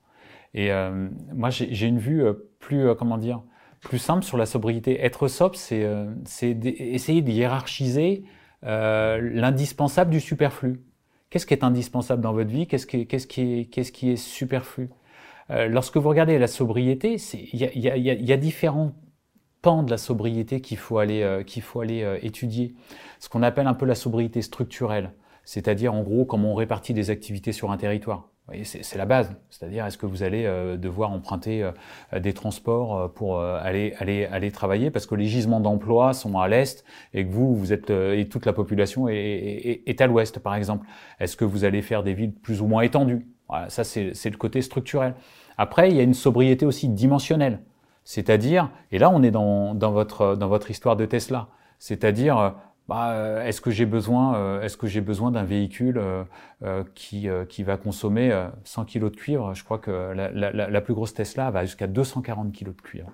Et euh, moi, j'ai une vue euh, plus, comment dire, plus simple sur la sobriété. Être sobre, c'est essayer de hiérarchiser l'indispensable du superflu. Qu'est-ce qui est indispensable dans votre vie? Qu'est-ce qui, qui, qui est superflu? Lorsque vous regardez la sobriété, il y a, y, a, y a, différents pans de la sobriété qu'il faut aller, qu'il faut aller étudier. Ce qu'on appelle un peu la sobriété structurelle, c'est-à-dire en gros comment on répartit des activités sur un territoire. C'est la base, c'est-à-dire est-ce que vous allez euh, devoir emprunter euh, des transports euh, pour aller, aller, aller travailler parce que les gisements d'emploi sont à l'est et que vous, vous êtes et toute la population est, est, est à l'ouest, par exemple. Est-ce que vous allez faire des villes plus ou moins étendues? Voilà, Ça, c'est le côté structurel. Après, il y a une sobriété aussi dimensionnelle, c'est-à-dire, et là, on est dans, votre, histoire de Tesla, c'est-à-dire bah, euh, est-ce que j'ai besoin, euh, est-ce que j'ai besoin d'un véhicule euh, qui, va consommer 100 kg de cuivre? Je crois que la, plus grosse Tesla va jusqu'à 240 kg de cuivre.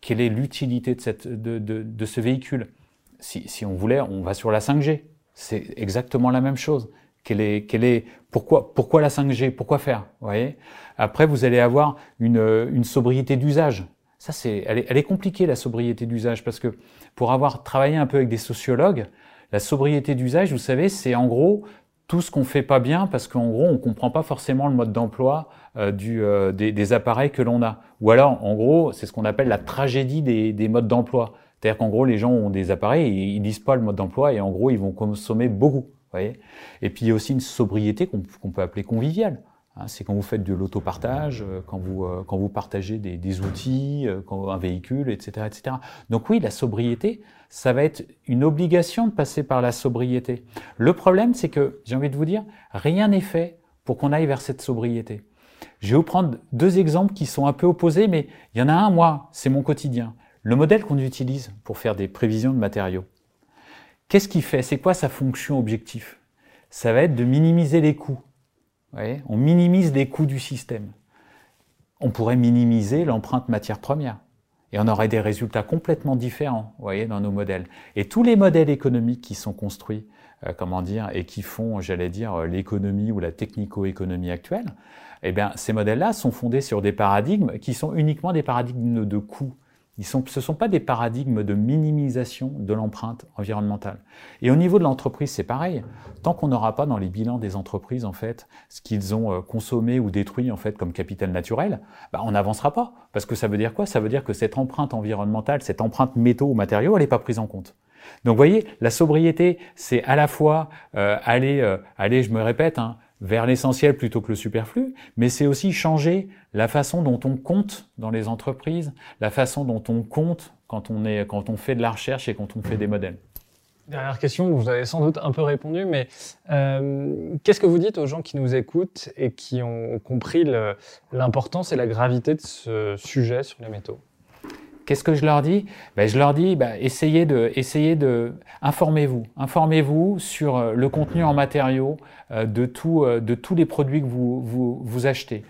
quelle est l'utilité de ce véhicule? Si, si on voulait, on va sur la 5G. C'est exactement la même chose. Quelle est, quelle est, pourquoi, pourquoi la 5G Pourquoi faire? Vous voyez? Après, vous allez avoir une, une sobriété d'usage. Ça, c'est, elle est, elle est compliquée la sobriété d'usage parce que pour avoir travaillé un peu avec des sociologues, La sobriété d'usage, vous savez, c'est en gros tout ce qu'on fait pas bien parce qu'en gros, on comprend pas forcément le mode d'emploi euh, du, euh, des, des, appareils que l'on a. Ou alors, en gros, c'est ce qu'on appelle la tragédie des, des modes d'emploi. C'est-à-dire qu'en gros, les gens ont des appareils et ils lisent pas le mode d'emploi et en gros, ils vont consommer beaucoup. Et puis, il y a aussi une sobriété qu'on peut appeler conviviale. Hein, c'est quand vous faites de l'autopartage, euh, quand vous, quand vous partagez des, outils, quand, un véhicule, etc., etc. Donc oui, la sobriété, ça va être une obligation de passer par la sobriété. Le problème, c'est que, j'ai envie de vous dire, rien n'est fait pour qu'on aille vers cette sobriété. Je vais vous prendre deux exemples qui sont un peu opposés, mais il y en a un, moi, c'est mon quotidien. Le modèle qu'on utilise pour faire des prévisions de matériaux. Qu'est-ce qu'il fait? C'est quoi sa fonction objectif? Ça va être de minimiser les coûts. on minimise les coûts du système. On pourrait minimiser l'empreinte matière première et on aurait des résultats complètement différents, vous voyez, dans nos modèles. Et tous les modèles économiques qui sont construits, euh, comment dire, et qui font, j'allais dire, euh, l'économie ou la technico-économie actuelle, eh bien, ces modèles-là sont fondés sur des paradigmes qui sont uniquement des paradigmes de coûts ce ne sont pas des paradigmes de minimisation de l'empreinte environnementale. Et au niveau de l'entreprise, c'est pareil. Tant qu'on n'aura pas dans les bilans des entreprises, en fait, ce qu'ils ont euh, consommé ou détruit, en fait, comme capital naturel, bah, on n'avancera pas. Parce que ça veut dire quoi? Ça veut dire que cette empreinte environnementale, cette empreinte métaux ou matériaux, elle n'est pas prise en compte. Donc, vous voyez, la sobriété, c'est à la fois euh, aller, euh, je me répète, hein, vers l'essentiel plutôt que le superflu, mais c'est aussi changer la façon dont on compte dans les entreprises, la façon dont on compte quand on, est, quand on fait de la recherche et quand on fait des modèles. Dernière question, vous avez sans doute un peu répondu, mais euh, qu'est-ce que vous dites aux gens qui nous écoutent et qui ont compris l'importance et la gravité de ce sujet sur les métaux? Qu'est-ce que je leur dis? Ben, Je leur dis, ben, essayez de, essayez de, informez-vous, informez-vous sur euh, le contenu en matériaux euh, de, tout, euh, de tous les produits que vous, vous, vous achetez.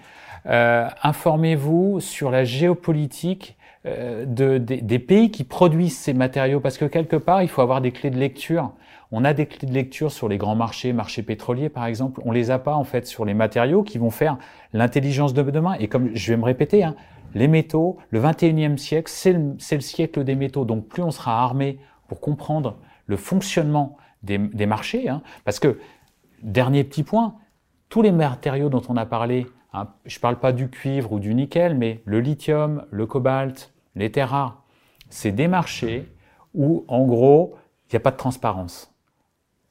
Euh, informez-vous sur la géopolitique de, des, des pays qui produisent ces matériaux, parce que quelque part, il faut avoir des clés de lecture. On a des clés de lecture sur les grands marchés, marchés pétroliers par exemple. On les a pas en fait sur les matériaux qui vont faire l'intelligence de demain. Et comme je vais me répéter, hein, les métaux, le 21e siècle, c'est le, le, siècle des métaux. Donc plus on sera armé pour comprendre le fonctionnement des, des marchés, hein, parce que, dernier petit point, tous les matériaux dont on a parlé, hein, je ne parle pas du cuivre ou du nickel, mais le lithium, le cobalt, les terres rares, c'est des marchés où, en gros, il n'y a pas de transparence.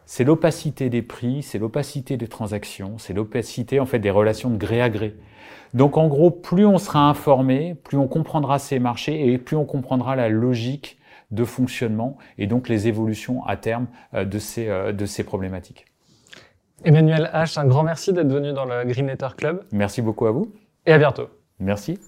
C'est l'opacité des prix, c'est l'opacité des transactions, c'est l'opacité en fait des relations de gré à gré. Donc en gros, plus on sera informé, plus on comprendra ces marchés et plus on comprendra la logique de fonctionnement et donc les évolutions à terme euh, de ces, euh, de ces problématiques. Emmanuel H, un grand merci d'être venu dans le Green Letter Club. Merci beaucoup à vous. Et à bientôt. Merci.